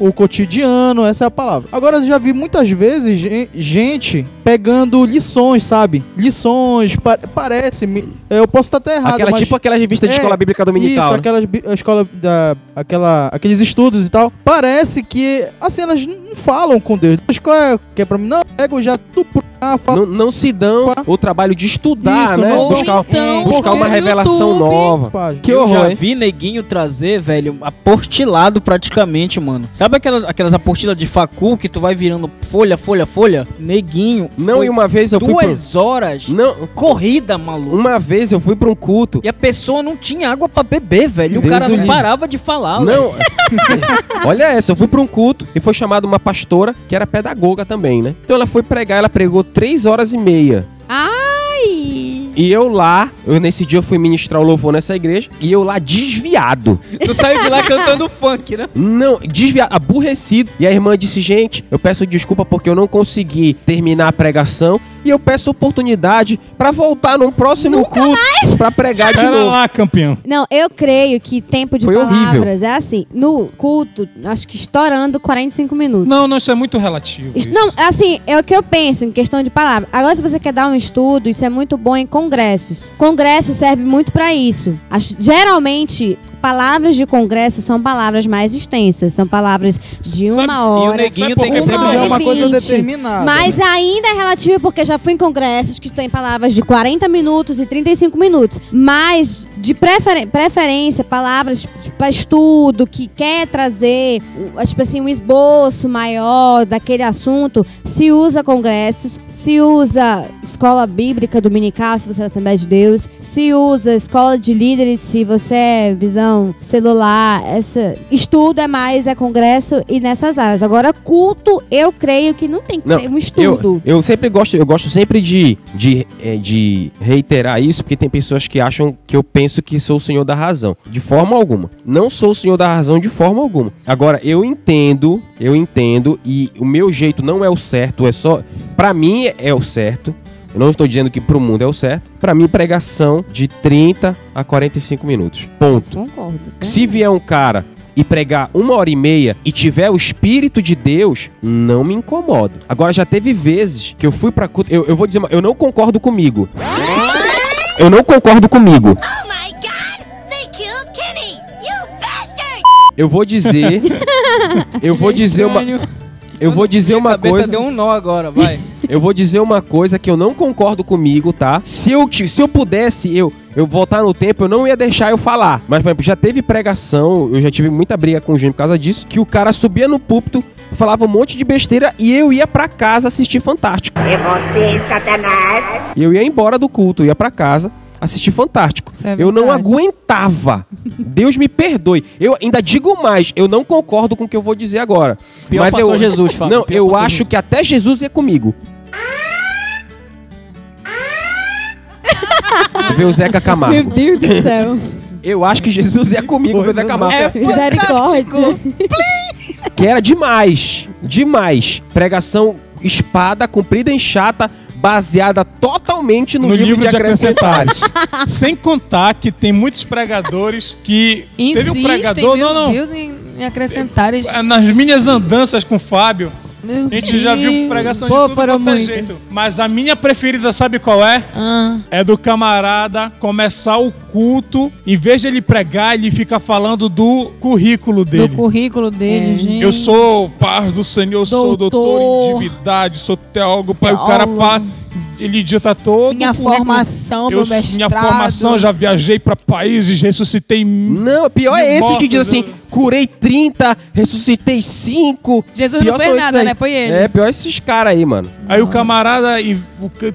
o cotidiano, essa é a palavra. Agora, eu já vi muitas vezes gen- gente pegando lições, sabe? Lições, pa- parece, eu posso estar até errado, Aquela, mas... tipo aquela revista de É, escola bíblica dominical. Isso, né? aquelas bi- a escola da aquela aqueles estudos e tal. Parece que assim elas falam com Deus. Mas qual é que é para mim? Não, pego já tudo cá, falo. Não, não se dão o trabalho de estudar, Isso, né? buscar então, buscar uma revelação YouTube- nova. página. Que eu horror, já hein? vi neguinho trazer, velho, aportilado praticamente, mano. Sabe aquelas, aquelas apostilas de facu que tu vai virando folha, folha, folha? Neguinho. Não, e uma vez eu fui pro... duas horas. Não, Corrida, maluco. uma vez eu fui pra um culto. E a pessoa não tinha água pra beber, velho. O Deus cara o não parava de falar. Não. Olha essa, eu fui pra um culto e foi chamada uma pastora que era pedagoga também, né? Então ela foi pregar, ela pregou três horas e meia. Ai! E eu lá, eu nesse dia eu fui ministrar o louvor nessa igreja, e eu lá desviado. Tu saiu de lá cantando funk, né? Não, desviado, aborrecido. E a irmã disse: Gente, eu peço desculpa porque eu não consegui terminar a pregação. E eu peço oportunidade pra voltar num próximo culto pra pregar de Pera novo. lá, campeão. Não, eu creio que tempo de Foi horrível. palavras é assim. No culto, acho que estourando 45 minutos. Não, não, isso é muito relativo. Isso- isso. Não, assim, é o que eu penso em questão de palavra. Agora, se você quer dar um estudo, isso é muito bom em congressos. Congresso serve muito pra isso. As- geralmente, palavras de congresso são palavras mais extensas. São palavras de Sabe- uma E o hora. neguinho Sabe tem que já é hora uma e coisa determinada. Mas ainda é relativo porque já fui em congressos que têm palavras de 40 minutos e 35 minutos. Mas, de preferen- preferência, palavras para estudo, que quer trazer, tipo assim, um esboço maior daquele assunto, se usa congressos, se usa escola bíblica dominical, se você é Assembleia de Deus, se usa escola de líderes, se você é visão celular, essa estudo é mais é congresso e nessas áreas. Agora, culto, eu creio que não tem que Não, ser um estudo. Eu, eu sempre gosto, eu gosto sempre de, de, eh, de reiterar isso, porque tem pessoas que acham que eu penso que sou o senhor da razão. De forma alguma. Não sou o senhor da razão de forma alguma. Agora, eu entendo, eu entendo, e o meu jeito não é o certo, é só. Pra mim é o certo. Eu não estou dizendo que pro mundo é o certo. Pra mim, pregação de 30 a 45 minutos. Ponto. Concordo. Se vier um cara e pregar uma hora e meia e tiver o Espírito de Deus, não me incomodo. Agora, já teve vezes que eu fui pra culto. Eu, eu vou dizer, uma- eu não concordo comigo. Eu não concordo comigo. Oh my god! They killed Kenny! You bastard! Eu vou dizer. Eu vou dizer uma. Eu vou dizer uma cabeça coisa. deu um nó agora, vai. Eu vou dizer uma coisa que eu não concordo comigo, tá? Se eu, se eu pudesse, eu, eu voltar no tempo, eu não ia deixar eu falar. Mas, por exemplo, já teve pregação, eu já tive muita briga com o Júnior por causa disso, que o cara subia no púlpito, falava um monte de besteira e eu ia pra casa assistir Fantástico. É você, Satanás! E eu ia embora do culto, eu ia pra casa assistir Fantástico. É eu não aguentava. Deus me perdoe. Eu ainda digo mais, eu não concordo com o que eu vou dizer agora. Pior mas eu, Jesus, Fábio. Não, Pior eu acho Jesus. que até Jesus ia comigo. Ver o Zeca Meu Camargo. Deus do céu. Eu acho que Jesus ia comigo ver o Zeca Camargo. É Misericórdia. Que era demais. Demais. Pregação espada, comprida em chata, baseada totalmente no, livro, de, acrescentares. Sem contar que tem muitos pregadores que. teve Insistem, um pregador. meu Não, não. Deus, em, em acrescentar. eles- Nas minhas andanças com o Fábio, Meu a gente já viu Deus. pregação Pô, de tudo quanto é jeito. Mas a minha preferida, sabe qual é? Ah, É do camarada começar o culto, em vez de ele pregar, ele fica falando do currículo do dele. currículo dele, É. gente. Eu sou paz do Senhor, sou doutor Doutor. em divindade, sou teólogo, pai, o cara fala, ele dita todo Minha formação, Eu, meu mestrado. minha formação, já viajei pra países, ressuscitei Não, pior é esse que diz assim: curei 30, ressuscitei 5. Jesus Pior não fez nada, né? Foi ele. É, pior esses caras aí, mano. Aí o camarada, e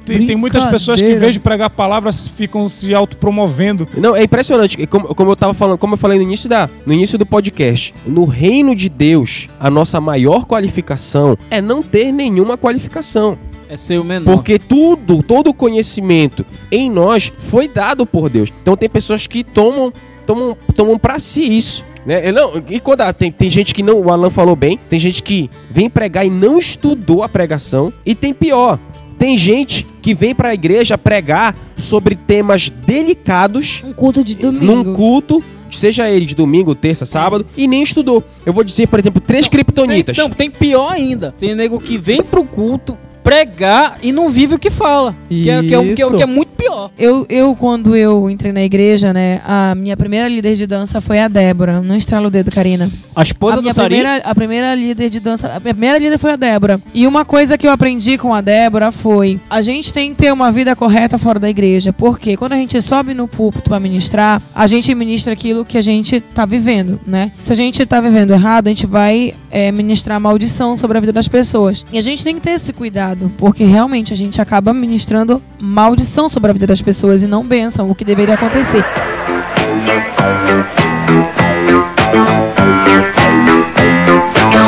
tem, tem muitas pessoas que, em vez de pregar palavras, ficam se autopromovendo. Não, é impressionante. Como, como eu tava falando, como eu falei no início, da, no início do podcast, no reino de Deus, a nossa maior qualificação é não ter nenhuma qualificação. É ser o menor. Porque tudo, todo o conhecimento em nós foi dado por Deus. Então tem pessoas que tomam, tomam, tomam para si isso. Né? Não, e quando ah, tem, tem gente que não, o Alan falou bem, tem gente que vem pregar e não estudou a pregação, e tem pior. Tem gente que vem pra igreja pregar sobre temas delicados Um culto de domingo. num culto, seja ele de domingo, terça, sábado, e nem estudou. Eu vou dizer, por exemplo, três criptonitas. Tem, não, tem pior ainda. Tem nego que vem pro culto pregar e não vive o que fala. Que é, que é o- que é Isso. que é muito pior. Eu, eu, quando eu entrei na igreja, né, a minha primeira líder de dança foi a Débora. Não estrala o dedo, Karina. A esposa a do Sari. primeira, a primeira líder de dança, a minha primeira líder foi a Débora. E uma coisa que eu aprendi com a Débora foi: a gente tem que ter uma vida correta fora da igreja, porque quando a gente sobe no púlpito para ministrar, a gente ministra aquilo que a gente tá vivendo, né? Se a gente tá vivendo errado, a gente vai é, ministrar maldição sobre a vida das pessoas. E a gente tem que ter esse cuidado, porque realmente a gente acaba ministrando maldição sobre a vida das pessoas e não bênção, o que deveria acontecer.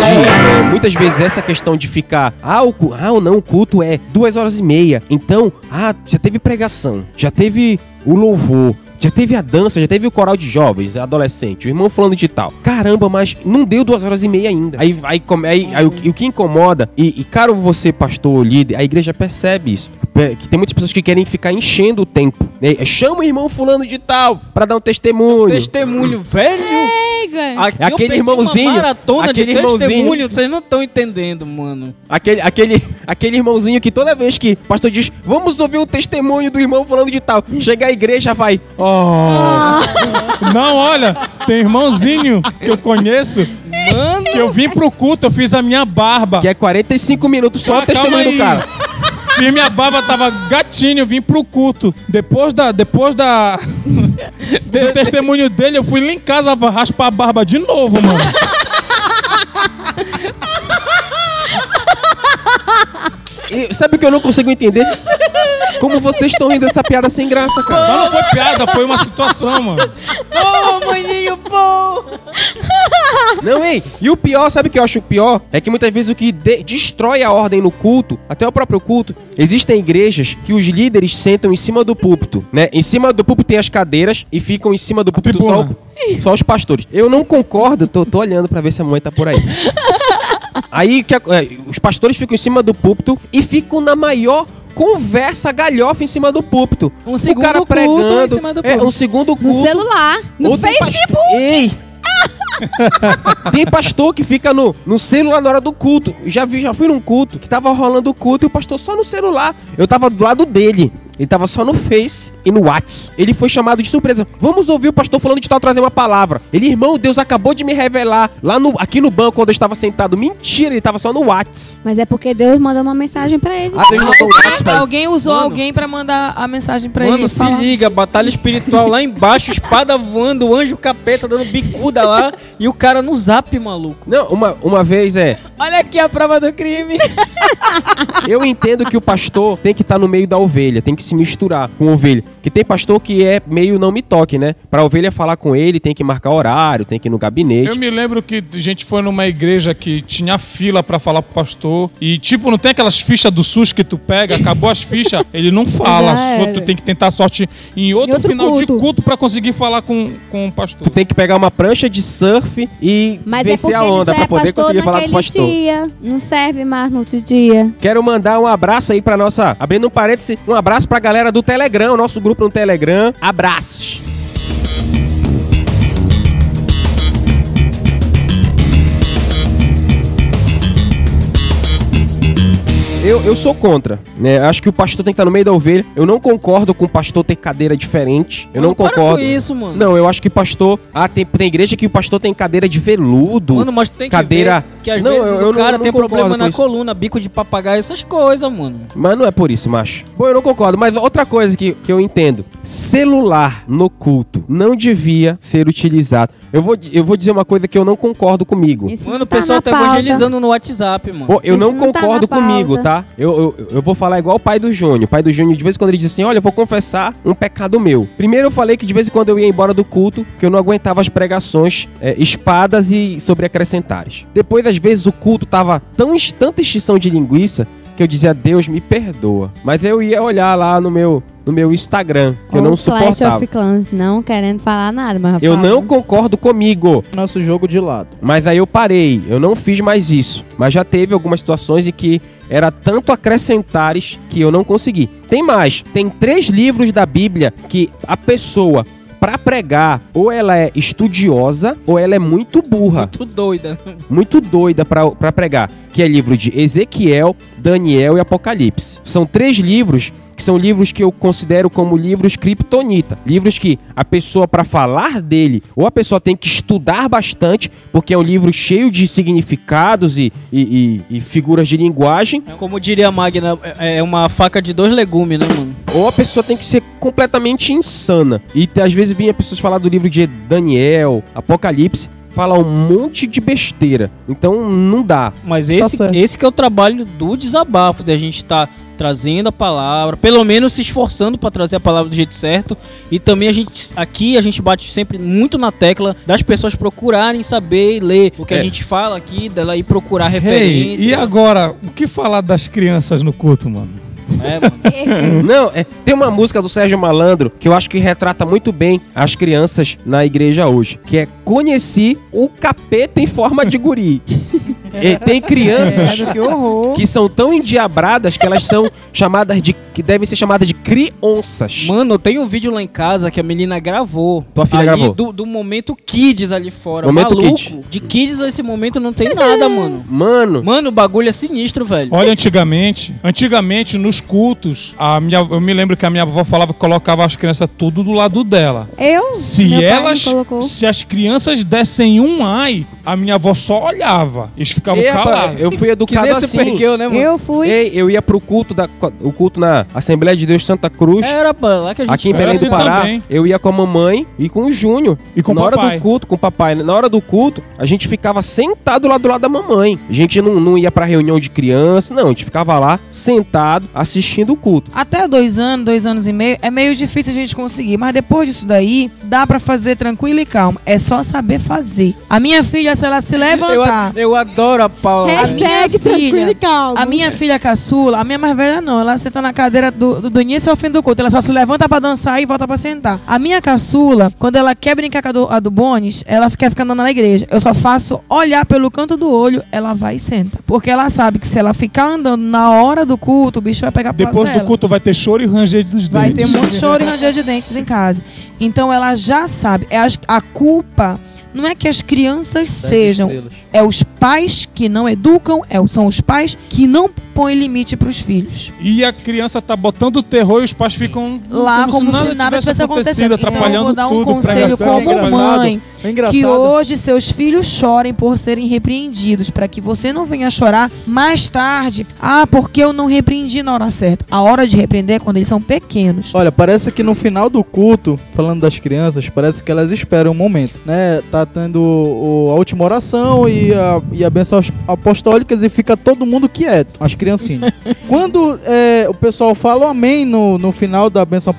é, muitas vezes essa questão de ficar, ah, o, ah, ou não, o culto é duas horas e meia. Então, ah, já teve pregação, já teve o louvor. Já teve a dança, já teve o coral de jovens, adolescente, o irmão falando de tal. Caramba, mas não deu duas horas e meia ainda. Aí, aí, come- aí, aí o, que- o que incomoda, e, e caro você, pastor, líder, a igreja percebe isso. Que tem muitas pessoas que querem ficar enchendo o tempo. né? Chama o irmão fulano de tal pra dar um testemunho. Testemunho velho. Aqui Aquele irmãozinho, Uma maratona aquele de irmãozinho. testemunho, vocês não estão entendendo, mano. Aquele, aquele, aquele irmãozinho que toda vez que o pastor diz, vamos ouvir o testemunho do irmão falando de tal, chega a igreja, vai, Oh. Não, olha, tem irmãozinho que eu conheço Mano, que eu vim pro culto, eu fiz a minha barba. que é 45 minutos só Ah, o testemunho calma do cara. E minha barba tava gatinho, eu vim pro culto. Depois da. Depois da. do testemunho dele, eu fui lá em casa raspar a barba de novo, mano. E sabe o que eu não consigo entender? Como vocês estão rindo dessa piada sem graça, cara. Mas não foi piada, foi uma situação, mano. Ô, maninho, pô! Não, ei, e o pior, sabe o que eu acho pior? É que muitas vezes o que de- destrói a ordem no culto, até o próprio culto, existem igrejas que os líderes sentam em cima do púlpito, né? Em cima do púlpito tem as cadeiras e ficam em cima do púlpito só, só os pastores. Eu não concordo, tô, tô olhando pra ver se a mãe tá por aí. Aí que a- é, os pastores ficam em cima do púlpito e ficam na maior conversa galhofa em cima do púlpito. Um o segundo cara culto pregando, em cima do é, púlpito. um segundo culto. No celular, no Facebook. pastor- Ei! tem pastor que fica no, no celular na hora do culto. Já vi, já fui num culto que tava rolando o culto e o pastor só no celular. Eu tava do lado dele. Ele tava só no Face e no Whats. Ele foi chamado de surpresa. Vamos ouvir o pastor falando de tal trazer uma palavra. Ele, irmão, Deus acabou de me revelar lá no aqui no banco quando eu estava sentado. Mentira, ele tava só no Whats. Mas é porque Deus mandou uma mensagem pra ele. Ah, Deus mandou Whats pra. Alguém usou Mano. alguém pra mandar a mensagem pra Mano, ele. se falar. liga, batalha espiritual lá embaixo, espada voando, o anjo capeta dando bicuda lá e o cara no zap, maluco. Não, uma, uma vez é. Olha aqui a prova do crime. Eu entendo que o pastor tem que estar no meio da ovelha, tem que se misturar com a ovelha. Que tem pastor que é meio não me toque, né? Pra ovelha falar com ele, tem que marcar horário, tem que ir no gabinete. Eu me lembro que a gente foi numa igreja que tinha fila pra falar pro pastor. E, tipo, não tem aquelas fichas do SUS que tu pega, acabou as fichas, ele não fala. Era. tu tem que tentar sorte em outro, outro final culto. de culto pra conseguir falar com, com o pastor. Tu tem que pegar uma prancha de surf e Mas é vencer porque a onda pra é poder pastor conseguir falar com o pastor. dia. Não serve mais no outro dia. Quero mandar um abraço aí pra nossa. Abrindo um parêntese, um abraço pra galera do Telegram, nosso grupo no Telegram. Abraços. Eu, eu sou contra, né? Acho que o pastor tem que estar no meio da ovelha. Eu não concordo com o pastor ter cadeira diferente. Eu não Mano, para concordo. com isso, mano. Não, eu acho que pastor. Ah, tem, tem igreja que o pastor tem cadeira de veludo. Mano, mas tem que cadeira- ver que às Não, vezes eu- eu o não- cara não tem concordo problema na isso. coluna, bico de papagaio, essas coisas, mano. Mas não é por isso, macho. Bom, eu não concordo. Mas outra coisa que, que eu entendo: celular no culto não devia ser utilizado. Eu vou, eu vou dizer uma coisa que eu não concordo comigo. Isso Mano, não o pessoal tá pauta. evangelizando no WhatsApp, mano. Pô, eu não não tá concordo na comigo, pauta. Eu, eu, eu vou falar igual o pai do Júnior. O pai do Júnior, de vez em quando, ele diz assim: Olha, eu vou confessar um pecado meu. Primeiro, eu falei que de vez em quando eu ia embora do culto, que eu não aguentava as pregações é, espadas e sobreacrescentares. Depois, às vezes, o culto tava tão tanta extinção de linguiça que eu dizia: Deus me perdoa. Mas eu ia olhar lá no meu no meu Instagram, que eu Ou não Clash suportava. of Clans, não querendo falar nada, mas Eu fala. não concordo comigo. Nosso jogo de lado. Mas aí eu parei, eu não fiz mais isso. Mas já teve algumas situações em que era tanto acrescentares que eu não consegui. Tem mais, tem três livros da Bíblia que a pessoa, pra pregar, ou ela é estudiosa ou ela é muito burra, Muito doida. muito doida pra pregar. Que é livro de Ezequiel, Daniel e Apocalipse. São três livros que são livros que eu considero como livros kryptonita. Livros que a pessoa, para falar dele, ou a pessoa tem que estudar bastante, porque é um livro cheio de significados e, e- e- e figuras de linguagem, Como diria a Magna, é é uma faca de dois legumes, né, mano? ou a pessoa tem que ser completamente insana. E às vezes vinha pessoas falar do livro de Daniel, Apocalipse, falar um monte de besteira. Então não dá. Mas esse, certo. esse que é o trabalho do desabafo. A gente tá trazendo a palavra, pelo menos se esforçando para trazer a palavra do jeito certo. E também a gente aqui a gente bate sempre muito na tecla das pessoas procurarem saber e ler o que a É. gente fala aqui, dela ir procurar Hey, referência. e agora, o que falar das crianças no culto, mano? É. Não, é, tem uma música do Sérgio Malandro que eu acho que retrata muito bem as crianças na igreja hoje, que é Conheci o capeta em forma de guri. E tem crianças que são tão endiabradas que elas são chamadas de que devem ser chamadas de crianças. Mano, tem um vídeo lá em casa que a menina gravou. Tua filha ali gravou? Do, do momento Kids ali fora. Momento Maluco. Kids. De Kids nesse momento não tem nada, mano. Mano, Mano, o bagulho é sinistro, velho. Olha, antigamente, antigamente nos cultos, a minha, eu me lembro que a minha avó falava que colocava as crianças tudo do lado dela. Eu? Se Meu pai elas, me colocou. se as crianças dessem um ai, a minha avó só olhava. Eles ficavam Epa, calados. eu fui educado assim. Girl, né, mano? Eu fui. Ei, eu ia pro culto da o culto na Assembleia de Deus Santa Cruz. Era, pô, lá que a gente Aqui em Belém assim do Pará, também. eu ia com a mamãe e com o Júnior. E com o Na hora papai. do culto, com o papai. Na hora do culto, a gente ficava sentado lá do lado da mamãe. A gente não, não ia pra reunião de criança, não. A gente ficava lá, sentado, assistindo o culto. Até dois anos, dois anos e meio, é meio difícil a gente conseguir. Mas depois disso daí, dá pra fazer tranquilo e calmo. É só saber fazer. A minha filha, se ela se Eu, levantar. ad- eu adoro a Paula. Hashtag tranquilo filha- e calmo. A minha filha caçula, a minha mais velha não, ela senta na cadeira do, do, do início ao fim do culto. Ela só se levanta pra dançar e volta pra sentar. A minha caçula, quando ela quer brincar com a do, a do Bones, ela quer ficar andando na igreja. Eu só faço olhar pelo canto do olho, ela vai e senta. Porque ela sabe que se ela ficar andando na hora do culto, o bicho vai pegar Depois do dela. culto vai ter choro e ranger dos Vai dentes. ter muito choro e ranger de dentes em casa. Então ela já sabe. É as- a culpa não é que as crianças sejam, é os pais que não educam, é, são os pais que não põem limite pros filhos. E a criança tá botando terror e os pais ficam Lá como, se nada tivesse acontecido. Então eu atrapalhando vou dar um tudo, conselho como engraçado. mãe. É engraçado. Que hoje seus filhos chorem por serem repreendidos, para que você não venha chorar mais tarde. Ah, porque eu não repreendi na hora certa. A hora de repreender é quando eles são pequenos. Olha, parece que no final do culto, falando das crianças, parece que elas esperam um momento, né? Tá tendo o- a última oração e a, e a benção apostólicas e fica todo mundo quieto, as criancinhas. Quando é, o pessoal fala amém no, no final da benção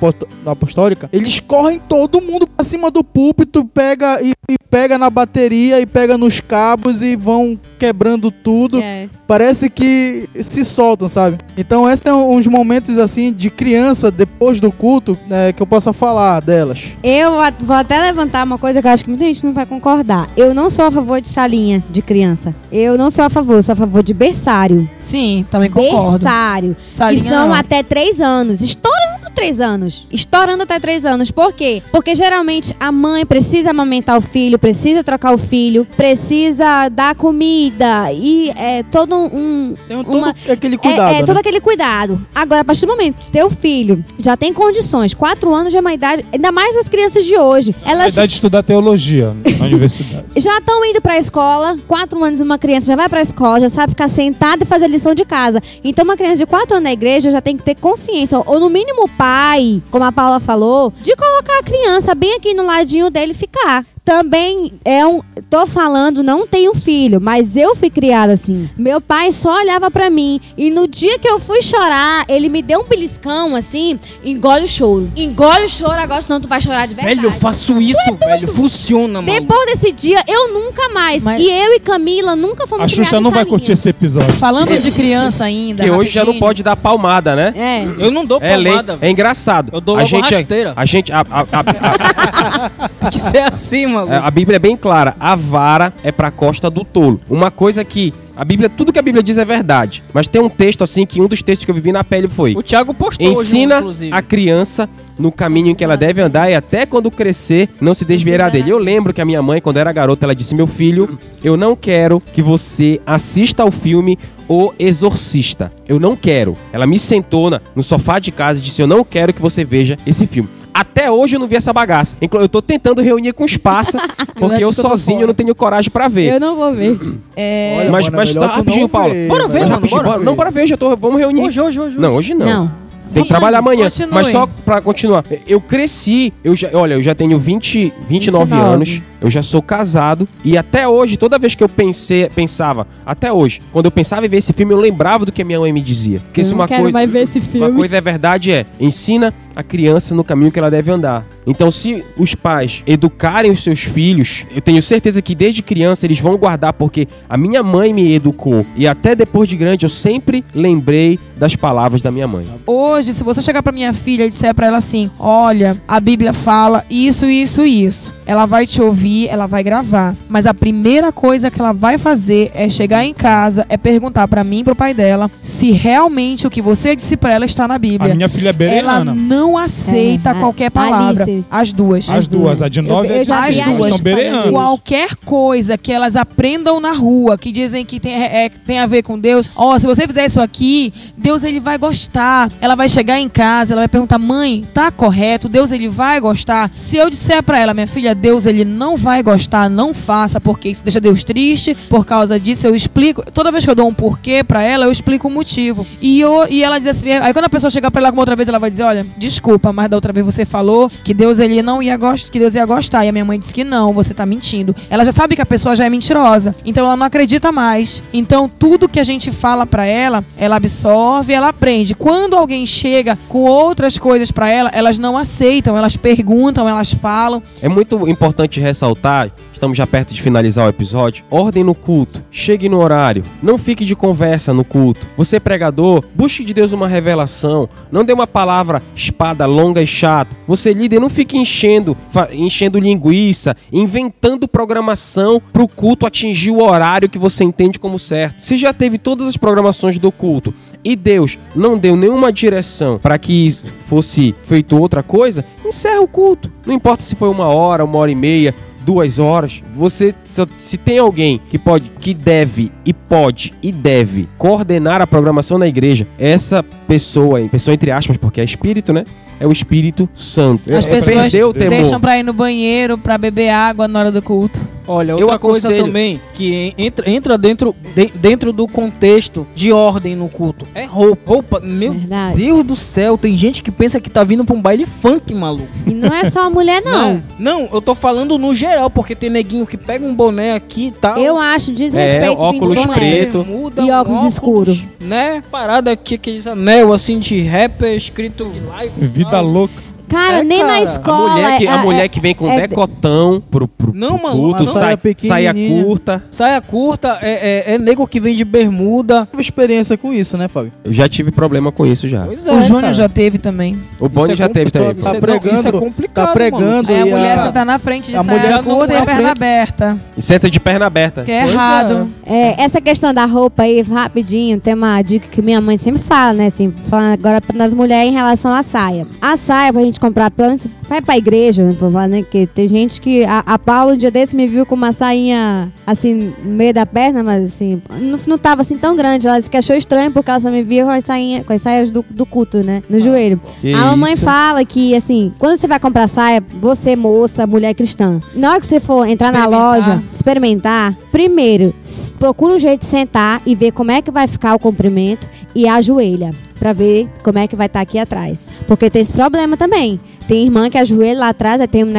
apostólica, eles correm todo mundo pra cima do púlpito, pega e, e pega na bateria e pega nos cabos e vão quebrando tudo É. parece que se soltam, sabe? Então, esses são uns momentos assim de criança depois do culto né, que eu possa falar delas. Eu vou até levantar uma coisa que eu acho que muita gente não vai concordar. Eu não sou a favor de salinha de criança. Eu não sou a favor, eu sou a favor de berçário. Sim, também concordo. Berçário. Que Salinha são não. até três anos. Estourando três anos. Estourando até três anos. Por quê? Porque geralmente a mãe precisa amamentar o filho, precisa trocar o filho, precisa dar comida. E é todo um. Tem todo Uma- aquele cuidado. é, é né? todo aquele cuidado. Agora, a partir do momento que teu filho já tem condições, quatro anos já é uma idade, ainda mais das crianças de hoje. A Elas idade de estudar teologia na universidade. já estão indo pra escola, quatro anos uma criança já vai pra escola, já sabe ficar sentada e fazer lição de casa. Então uma criança de quatro anos na igreja já tem que ter consciência, ou no mínimo o pai, como a Paula falou, de colocar a criança bem aqui no ladinho dele ficar. Também é um. Tô falando, não tenho filho, mas eu fui criada assim. Meu pai só olhava pra mim. E no dia que eu fui chorar, ele me deu um beliscão assim, engole o choro. Engole o choro agora, senão tu vai chorar de verdade. Velho, eu faço isso, velho. Funciona, mano. Depois desse dia, eu nunca mais. Mas- E eu e Camila nunca fomos A Xuxa não vai salinha. curtir esse episódio. Falando de criança ainda. Que hoje já não pode dar palmada, né? É. Eu não dou É, pomada, é velho. engraçado. Eu dou a gente, é- rasteira. a gente, a, a- a- Tem que ser assim, mano. A- a Bíblia é bem clara. A vara é pra costa do tolo. Uma coisa que a Bíblia, tudo que a Bíblia diz é verdade. Mas tem um texto assim que um dos textos que eu vivi na pele foi: O Thiago postou hoje, ensina inclusive. a criança no caminho em que ela deve andar e até quando crescer não se desviará dele. Eu lembro que a minha mãe, quando era garota, ela disse: Meu filho, eu não quero que você assista ao filme O Exorcista. Eu não quero. Ela me sentou no sofá de casa e disse: Eu não quero que você veja esse filme. Até hoje eu não vi essa bagaça. Inclu- Eu tô tentando reunir com os passa, porque eu eu sozinho fora. não tenho coragem pra ver. Eu não vou ver. É, Olha, mas mano, mas tá rapidinho, Paulo. ver, Bora ver, mano, rapidinho, bora bora- ver. Não, bora ver, já tô. Vamos reunir. Hoje, hoje, hoje. Não, hoje não. Não. Tem que trabalhar amanhã. Continue. Mas só pra continuar. Eu cresci, eu já, olha, eu já tenho 20, 29, 29. anos, eu já sou casado e até hoje, toda vez que eu pensei, pensava, até hoje, quando eu pensava em ver esse filme, eu lembrava do que a minha mãe me dizia. Porque Eu se uma coisa, mais ver esse uma coisa é verdade é, ensina a criança no caminho que ela deve andar. Então, se os pais educarem os seus filhos, eu tenho certeza que desde criança eles vão guardar, porque a minha mãe me educou. E até depois de grande, eu sempre lembrei das palavras da minha mãe. Hoje, se você chegar pra minha filha e disser pra ela assim: Olha, a Bíblia fala isso, isso, isso. Ela vai te ouvir, ela vai gravar. Mas a primeira coisa que ela vai fazer é chegar em casa, é perguntar pra mim e pro pai dela se realmente o que você disse pra ela está na A Bíblia. minha filha é Ela não aceita É, a- qualquer palavra. Alice. As duas. As duas, a de 9 e a de As a 6. duas. São bereanas. falando Qualquer coisa que elas aprendam na rua, que dizem que tem, é, tem a ver com Deus, ó, se você fizer isso aqui, Deus ele vai gostar. Ela vai chegar em casa, ela vai perguntar: "Mãe, tá correto? Deus ele vai gostar?" Se eu disser pra ela: "Minha filha, Deus ele não vai gostar, não faça, porque isso deixa Deus triste". Por causa disso eu explico. Toda vez que eu dou um porquê pra ela, eu explico o motivo. E eu, e ela diz assim, aí quando a pessoa chegar pra ela uma outra vez, ela vai dizer: "Olha, desculpa, mas da outra vez você falou que Deus ele não ia gostar, que Deus ia gostar". E a minha mãe disse que não, você tá mentindo. Ela já sabe que a pessoa já é mentirosa, então ela não acredita mais. Então tudo que a gente fala pra ela, ela absorve, ela aprende. Quando alguém chega com outras coisas pra ela, elas não aceitam, elas perguntam, elas falam. É muito importante ressaltar, estamos já perto de finalizar o episódio, ordem no culto, chegue no horário, não fique de conversa no culto. Você pregador, busque de Deus uma revelação, não dê uma palavra espada longa e chata. Você líder, não fique enchendo, enchendo linguiça, inventando programação pro culto atingir o horário que você entende como certo. Se já teve todas as programações do culto e Deus não deu nenhuma direção para que fosse feito outra coisa, encerra o culto. Não importa se foi uma hora, uma hora e meia, duas horas. Você se- tem alguém que pode, que deve e pode e deve coordenar a programação da igreja, essa pessoa, aí, pessoa entre aspas, porque é espírito, né? É o Espírito Santo. As É pessoas perder o temor. deixam pra ir no banheiro, pra beber água na hora do culto. Olha, Eu outra coisa aconselho- também que entra, entra dentro, de- dentro do contexto de ordem no culto. É roupa. Roupa, meu Verdade. Deus do céu, tem gente que pensa que tá vindo pra um baile funk, maluco. E não é só a mulher, não. Não, eu tô falando no geral, porque tem neguinho que pega um boné aqui e tal. Eu acho desrespeito. É, óculos preto. Muda E óculos escuro. Né? Parada aqui, aqueles anel assim de rapper escrito live. Vida tal. louca. Cara, É, nem na cara. A A escola. mulher que, a é- mulher que vem com é- decotão pro, pro, Não, pro mano, culto, mas não. sai, Saia curta. Saia curta, é, é, é nego que vem de bermuda. Tive experiência com isso, né, Fábio? Eu já tive problema com isso já. Pois é, o Júnior já teve também. O Boni é já teve também. Tá é- pregando, isso é complicado, tá pregando. mano. A E a- mulher sentar na frente de a saia mulher curta e na a perna aberta. E senta de perna aberta. Que é Pois errado. É, essa questão da roupa aí, rapidinho, tem uma dica que minha mãe sempre fala, né? Assim, falando agora para nós mulheres em relação à saia. A saia pra gente comprar, pelo menos, vai pra igreja, falando, né? Que tem gente que. A, a Paula um dia desse me viu com uma sainha, assim, no meio da perna, mas assim, não, não tava assim tão grande. Ela disse que achou estranho porque ela só me via com as, sainha, com as saias do, do culto, né? No joelho. Que a mamãe isso? fala que, assim, quando você vai comprar saia, você, moça, mulher cristã, na hora que você for entrar na loja, experimentar, primeiro, procura um jeito de sentar e ver como é que vai ficar o comprimento e ajoelha. Pra ver como é que vai estar aqui atrás. Porque tem esse problema também. Tem irmã que ajoelha lá atrás, aí tem um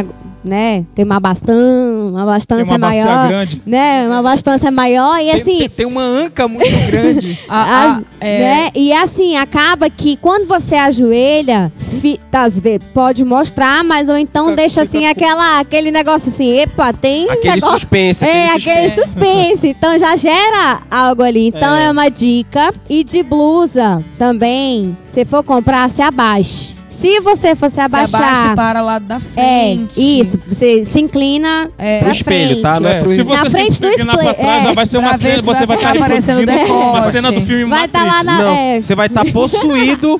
né? Tem uma bastão, uma Tem bastância uma maior, grande. né? Uma bastância maior e Tem- assim, tem, tem uma anca muito grande. A- As- a- é, né? E assim, acaba que quando você ajoelha, fi, às vezes pode mostrar, mas ou então Fica- deixa assim aquela, aquele negócio assim, epa, tem Aquele negócio. suspense, É, aquele aquele suspense. suspense. Então já gera algo ali. Então é. É. uma dica. E de blusa também, se for comprar, se abaixe. Se você for se se abaixar. abaixa para o lado da é, frente. isso. Você se inclina É. pra Pro espelho, frente. tá? Não é É, pro- se você Na se frente inclinar pra trás, é. já vai ser uma Pra cena. Você vai estar aparecendo reproduzindo uma decote. cena do filme Vai Matrix. tá lá na- Não, é. você vai estar possuído,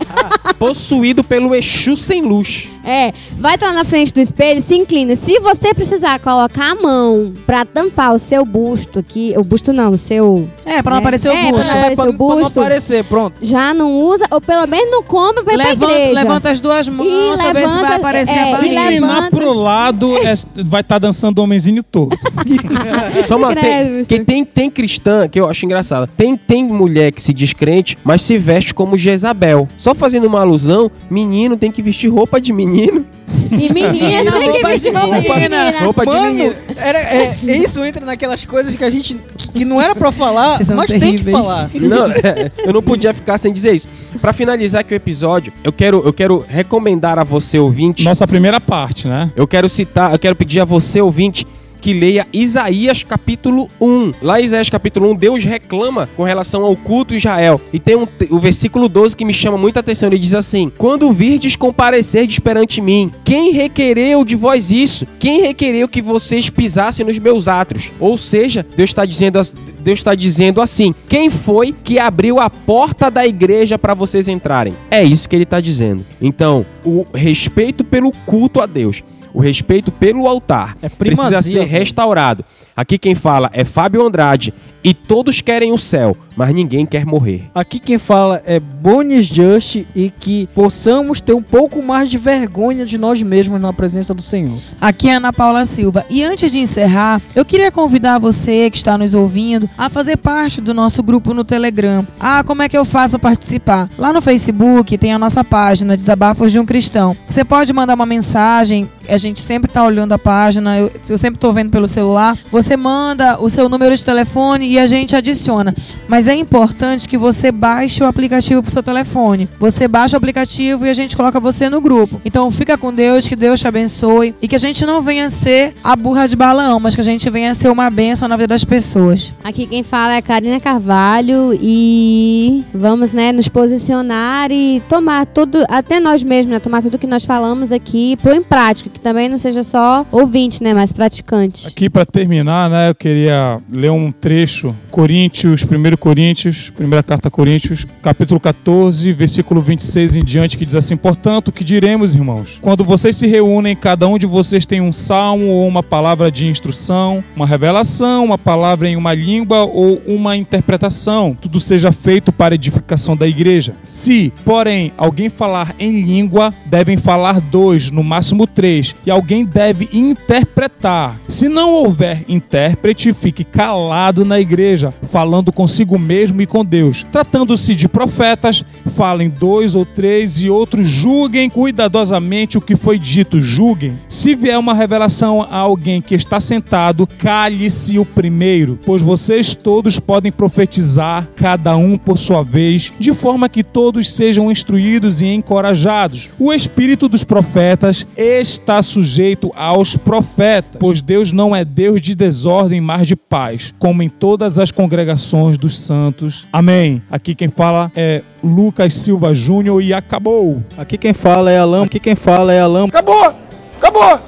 possuído pelo Exu sem luz. É, vai estar na frente do espelho, se inclina. Se você precisar colocar a mão pra tampar o seu busto aqui, o busto não, o seu. É, pra não É. aparecer o É, pra busto. não aparecer pra, o pra não busto. aparecer, pronto. Já não usa, ou pelo menos não compra pra ir pra Levanta, igreja. levanta as duas mãos E pra ver se vai levanta- aparecer é, a Se inclinar pro lado, é- vai estar dançando o homenzinho todo. Só uma, tem, que tem, tem cristã, que eu acho engraçado. Tem, tem mulher que se diz crente, mas se veste como Jezabel. Só fazendo uma alusão, menino tem que vestir roupa de menino. E menina, tem que roupa vestir de roupa de menina. Roupa de Mano, menino. era, é, isso entra naquelas coisas que a gente. que não era pra falar, mas tem que terríveis. falar. Não, é, eu não podia ficar sem dizer isso. Pra finalizar aqui o episódio, eu quero, eu quero recomendar a você, ouvinte. Nossa primeira parte, né? Eu quero citar, eu quero pedir a você, ouvinte, que leia Isaías capítulo 1. Lá em Isaías capítulo 1, Deus reclama com relação ao culto Israel. E tem um, o versículo 12 que me chama muita atenção. Ele diz assim: Quando virdes comparecerdes perante mim, quem requereu de vós isso? Quem requereu que vocês pisassem nos meus atos? Ou seja, Deus está dizendo, Deus está dizendo assim: Quem foi que abriu a porta da igreja para vocês entrarem? É isso que ele está dizendo. Então, o respeito pelo culto a Deus. O respeito pelo altar É precisa ser restaurado. Aqui quem fala é Fábio Andrade e todos querem o céu, mas ninguém quer morrer. Aqui quem fala é Bonis Just e que possamos ter um pouco mais de vergonha de nós mesmos na presença do Senhor. Aqui é Ana Paula Silva. E antes de encerrar, eu queria convidar você que está nos ouvindo a fazer parte do nosso grupo no Telegram. Ah, como é que eu faço para participar? Lá no Facebook tem a nossa página Desabafos de um Cristão. Você pode mandar uma mensagem, a gente sempre está olhando a página, eu, eu sempre estou vendo pelo celular. Você manda o seu número de telefone e a gente adiciona. Mas é importante que você baixe o aplicativo pro seu telefone. Você baixa o aplicativo e a gente coloca você no grupo. Então fica com Deus, que Deus te abençoe e que a gente não venha ser a burra de balão, mas que a gente venha ser uma bênção na vida das pessoas. Aqui quem fala é Karina Carvalho e vamos, né, nos posicionar e tomar tudo, até nós mesmos, né, tomar tudo que nós falamos aqui, pôr em prática, que também não seja só ouvinte, né, mas praticante. Aqui pra terminar, né, eu queria ler um trecho, Coríntios, 1 Coríntios, primeira carta a Coríntios, capítulo 14, versículo 26 em diante, que diz assim: Portanto, o que diremos, irmãos? Quando vocês se reúnem, cada um de vocês tem um salmo ou uma palavra de instrução, uma revelação, uma palavra em uma língua ou uma interpretação. Tudo seja feito para edificação da igreja. Se, porém, alguém falar em língua, devem falar dois, no máximo três, e alguém deve interpretar. Se não houver intérprete, fique calado na igreja, falando consigo mesmo e com Deus. Tratando-se de profetas, falem dois ou três e outros julguem cuidadosamente o que foi dito, julguem. Se vier uma revelação a alguém que está sentado, cale-se o primeiro, pois vocês todos podem profetizar, cada um por sua vez, de forma que todos sejam instruídos e encorajados. O espírito dos profetas está sujeito aos profetas, pois Deus não é Deus de desordem, mas de paz, como em todas as congregações dos santos. Amém. Aqui quem fala é Lucas Silva Júnior e acabou. Aqui quem fala é a lâmpada. Aqui quem fala é a lâmpada. Acabou! Acabou!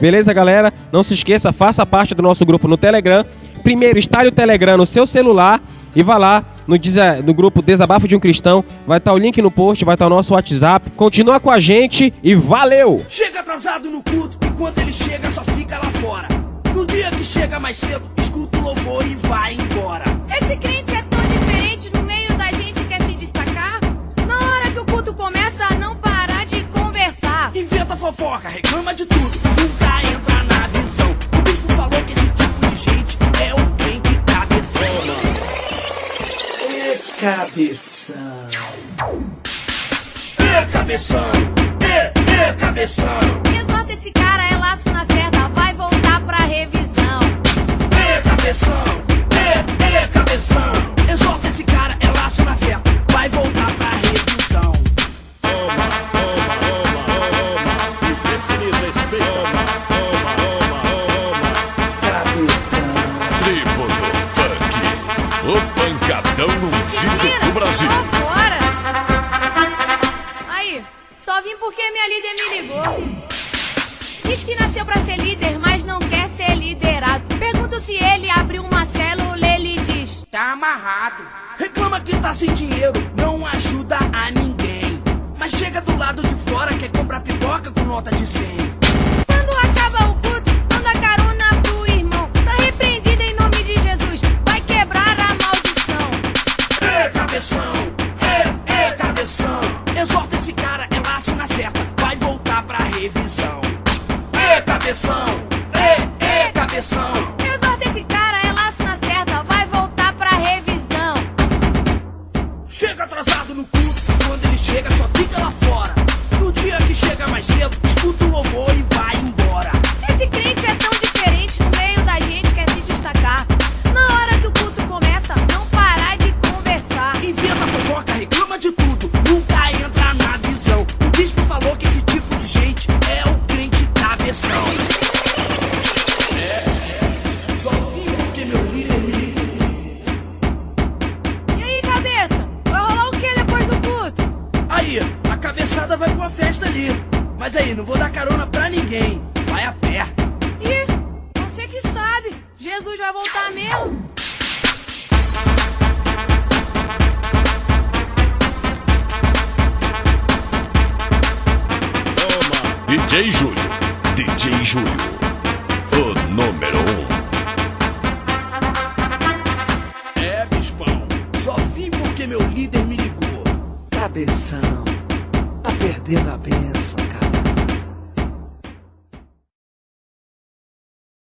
Beleza, galera? Não se esqueça, faça parte do nosso grupo no Telegram. Primeiro, instale o Telegram no seu celular e vá lá no, no grupo Desabafo de um Cristão. Vai estar o link no post, vai estar o nosso WhatsApp. Continua com a gente e valeu! Chega atrasado no culto, e quando ele chega só fica lá fora. No dia que chega mais cedo, escuta o louvor e vai embora. Esse crente é tão diferente no meio da gente quer se destacar. Na hora que o culto começa a não parar de conversar. Inventa fofoca, reclama de tudo, nunca entra na visão. Cabeção. É cabeção. É, é cabeção. Exalta esse cara, é laço na certa, vai voltar pra revisão. É cabeção. É, é cabeção. Exalta esse cara, é laço na certa. Catarina, do Brasil. Fora. Aí, só vim porque minha líder me ligou. Diz que nasceu pra ser líder, mas não quer ser liderado. Pergunto se ele abriu uma célula, ele diz: Tá amarrado. Reclama que tá sem dinheiro, não ajuda a ninguém. Mas chega do lado de fora, quer comprar pipoca com nota de 100.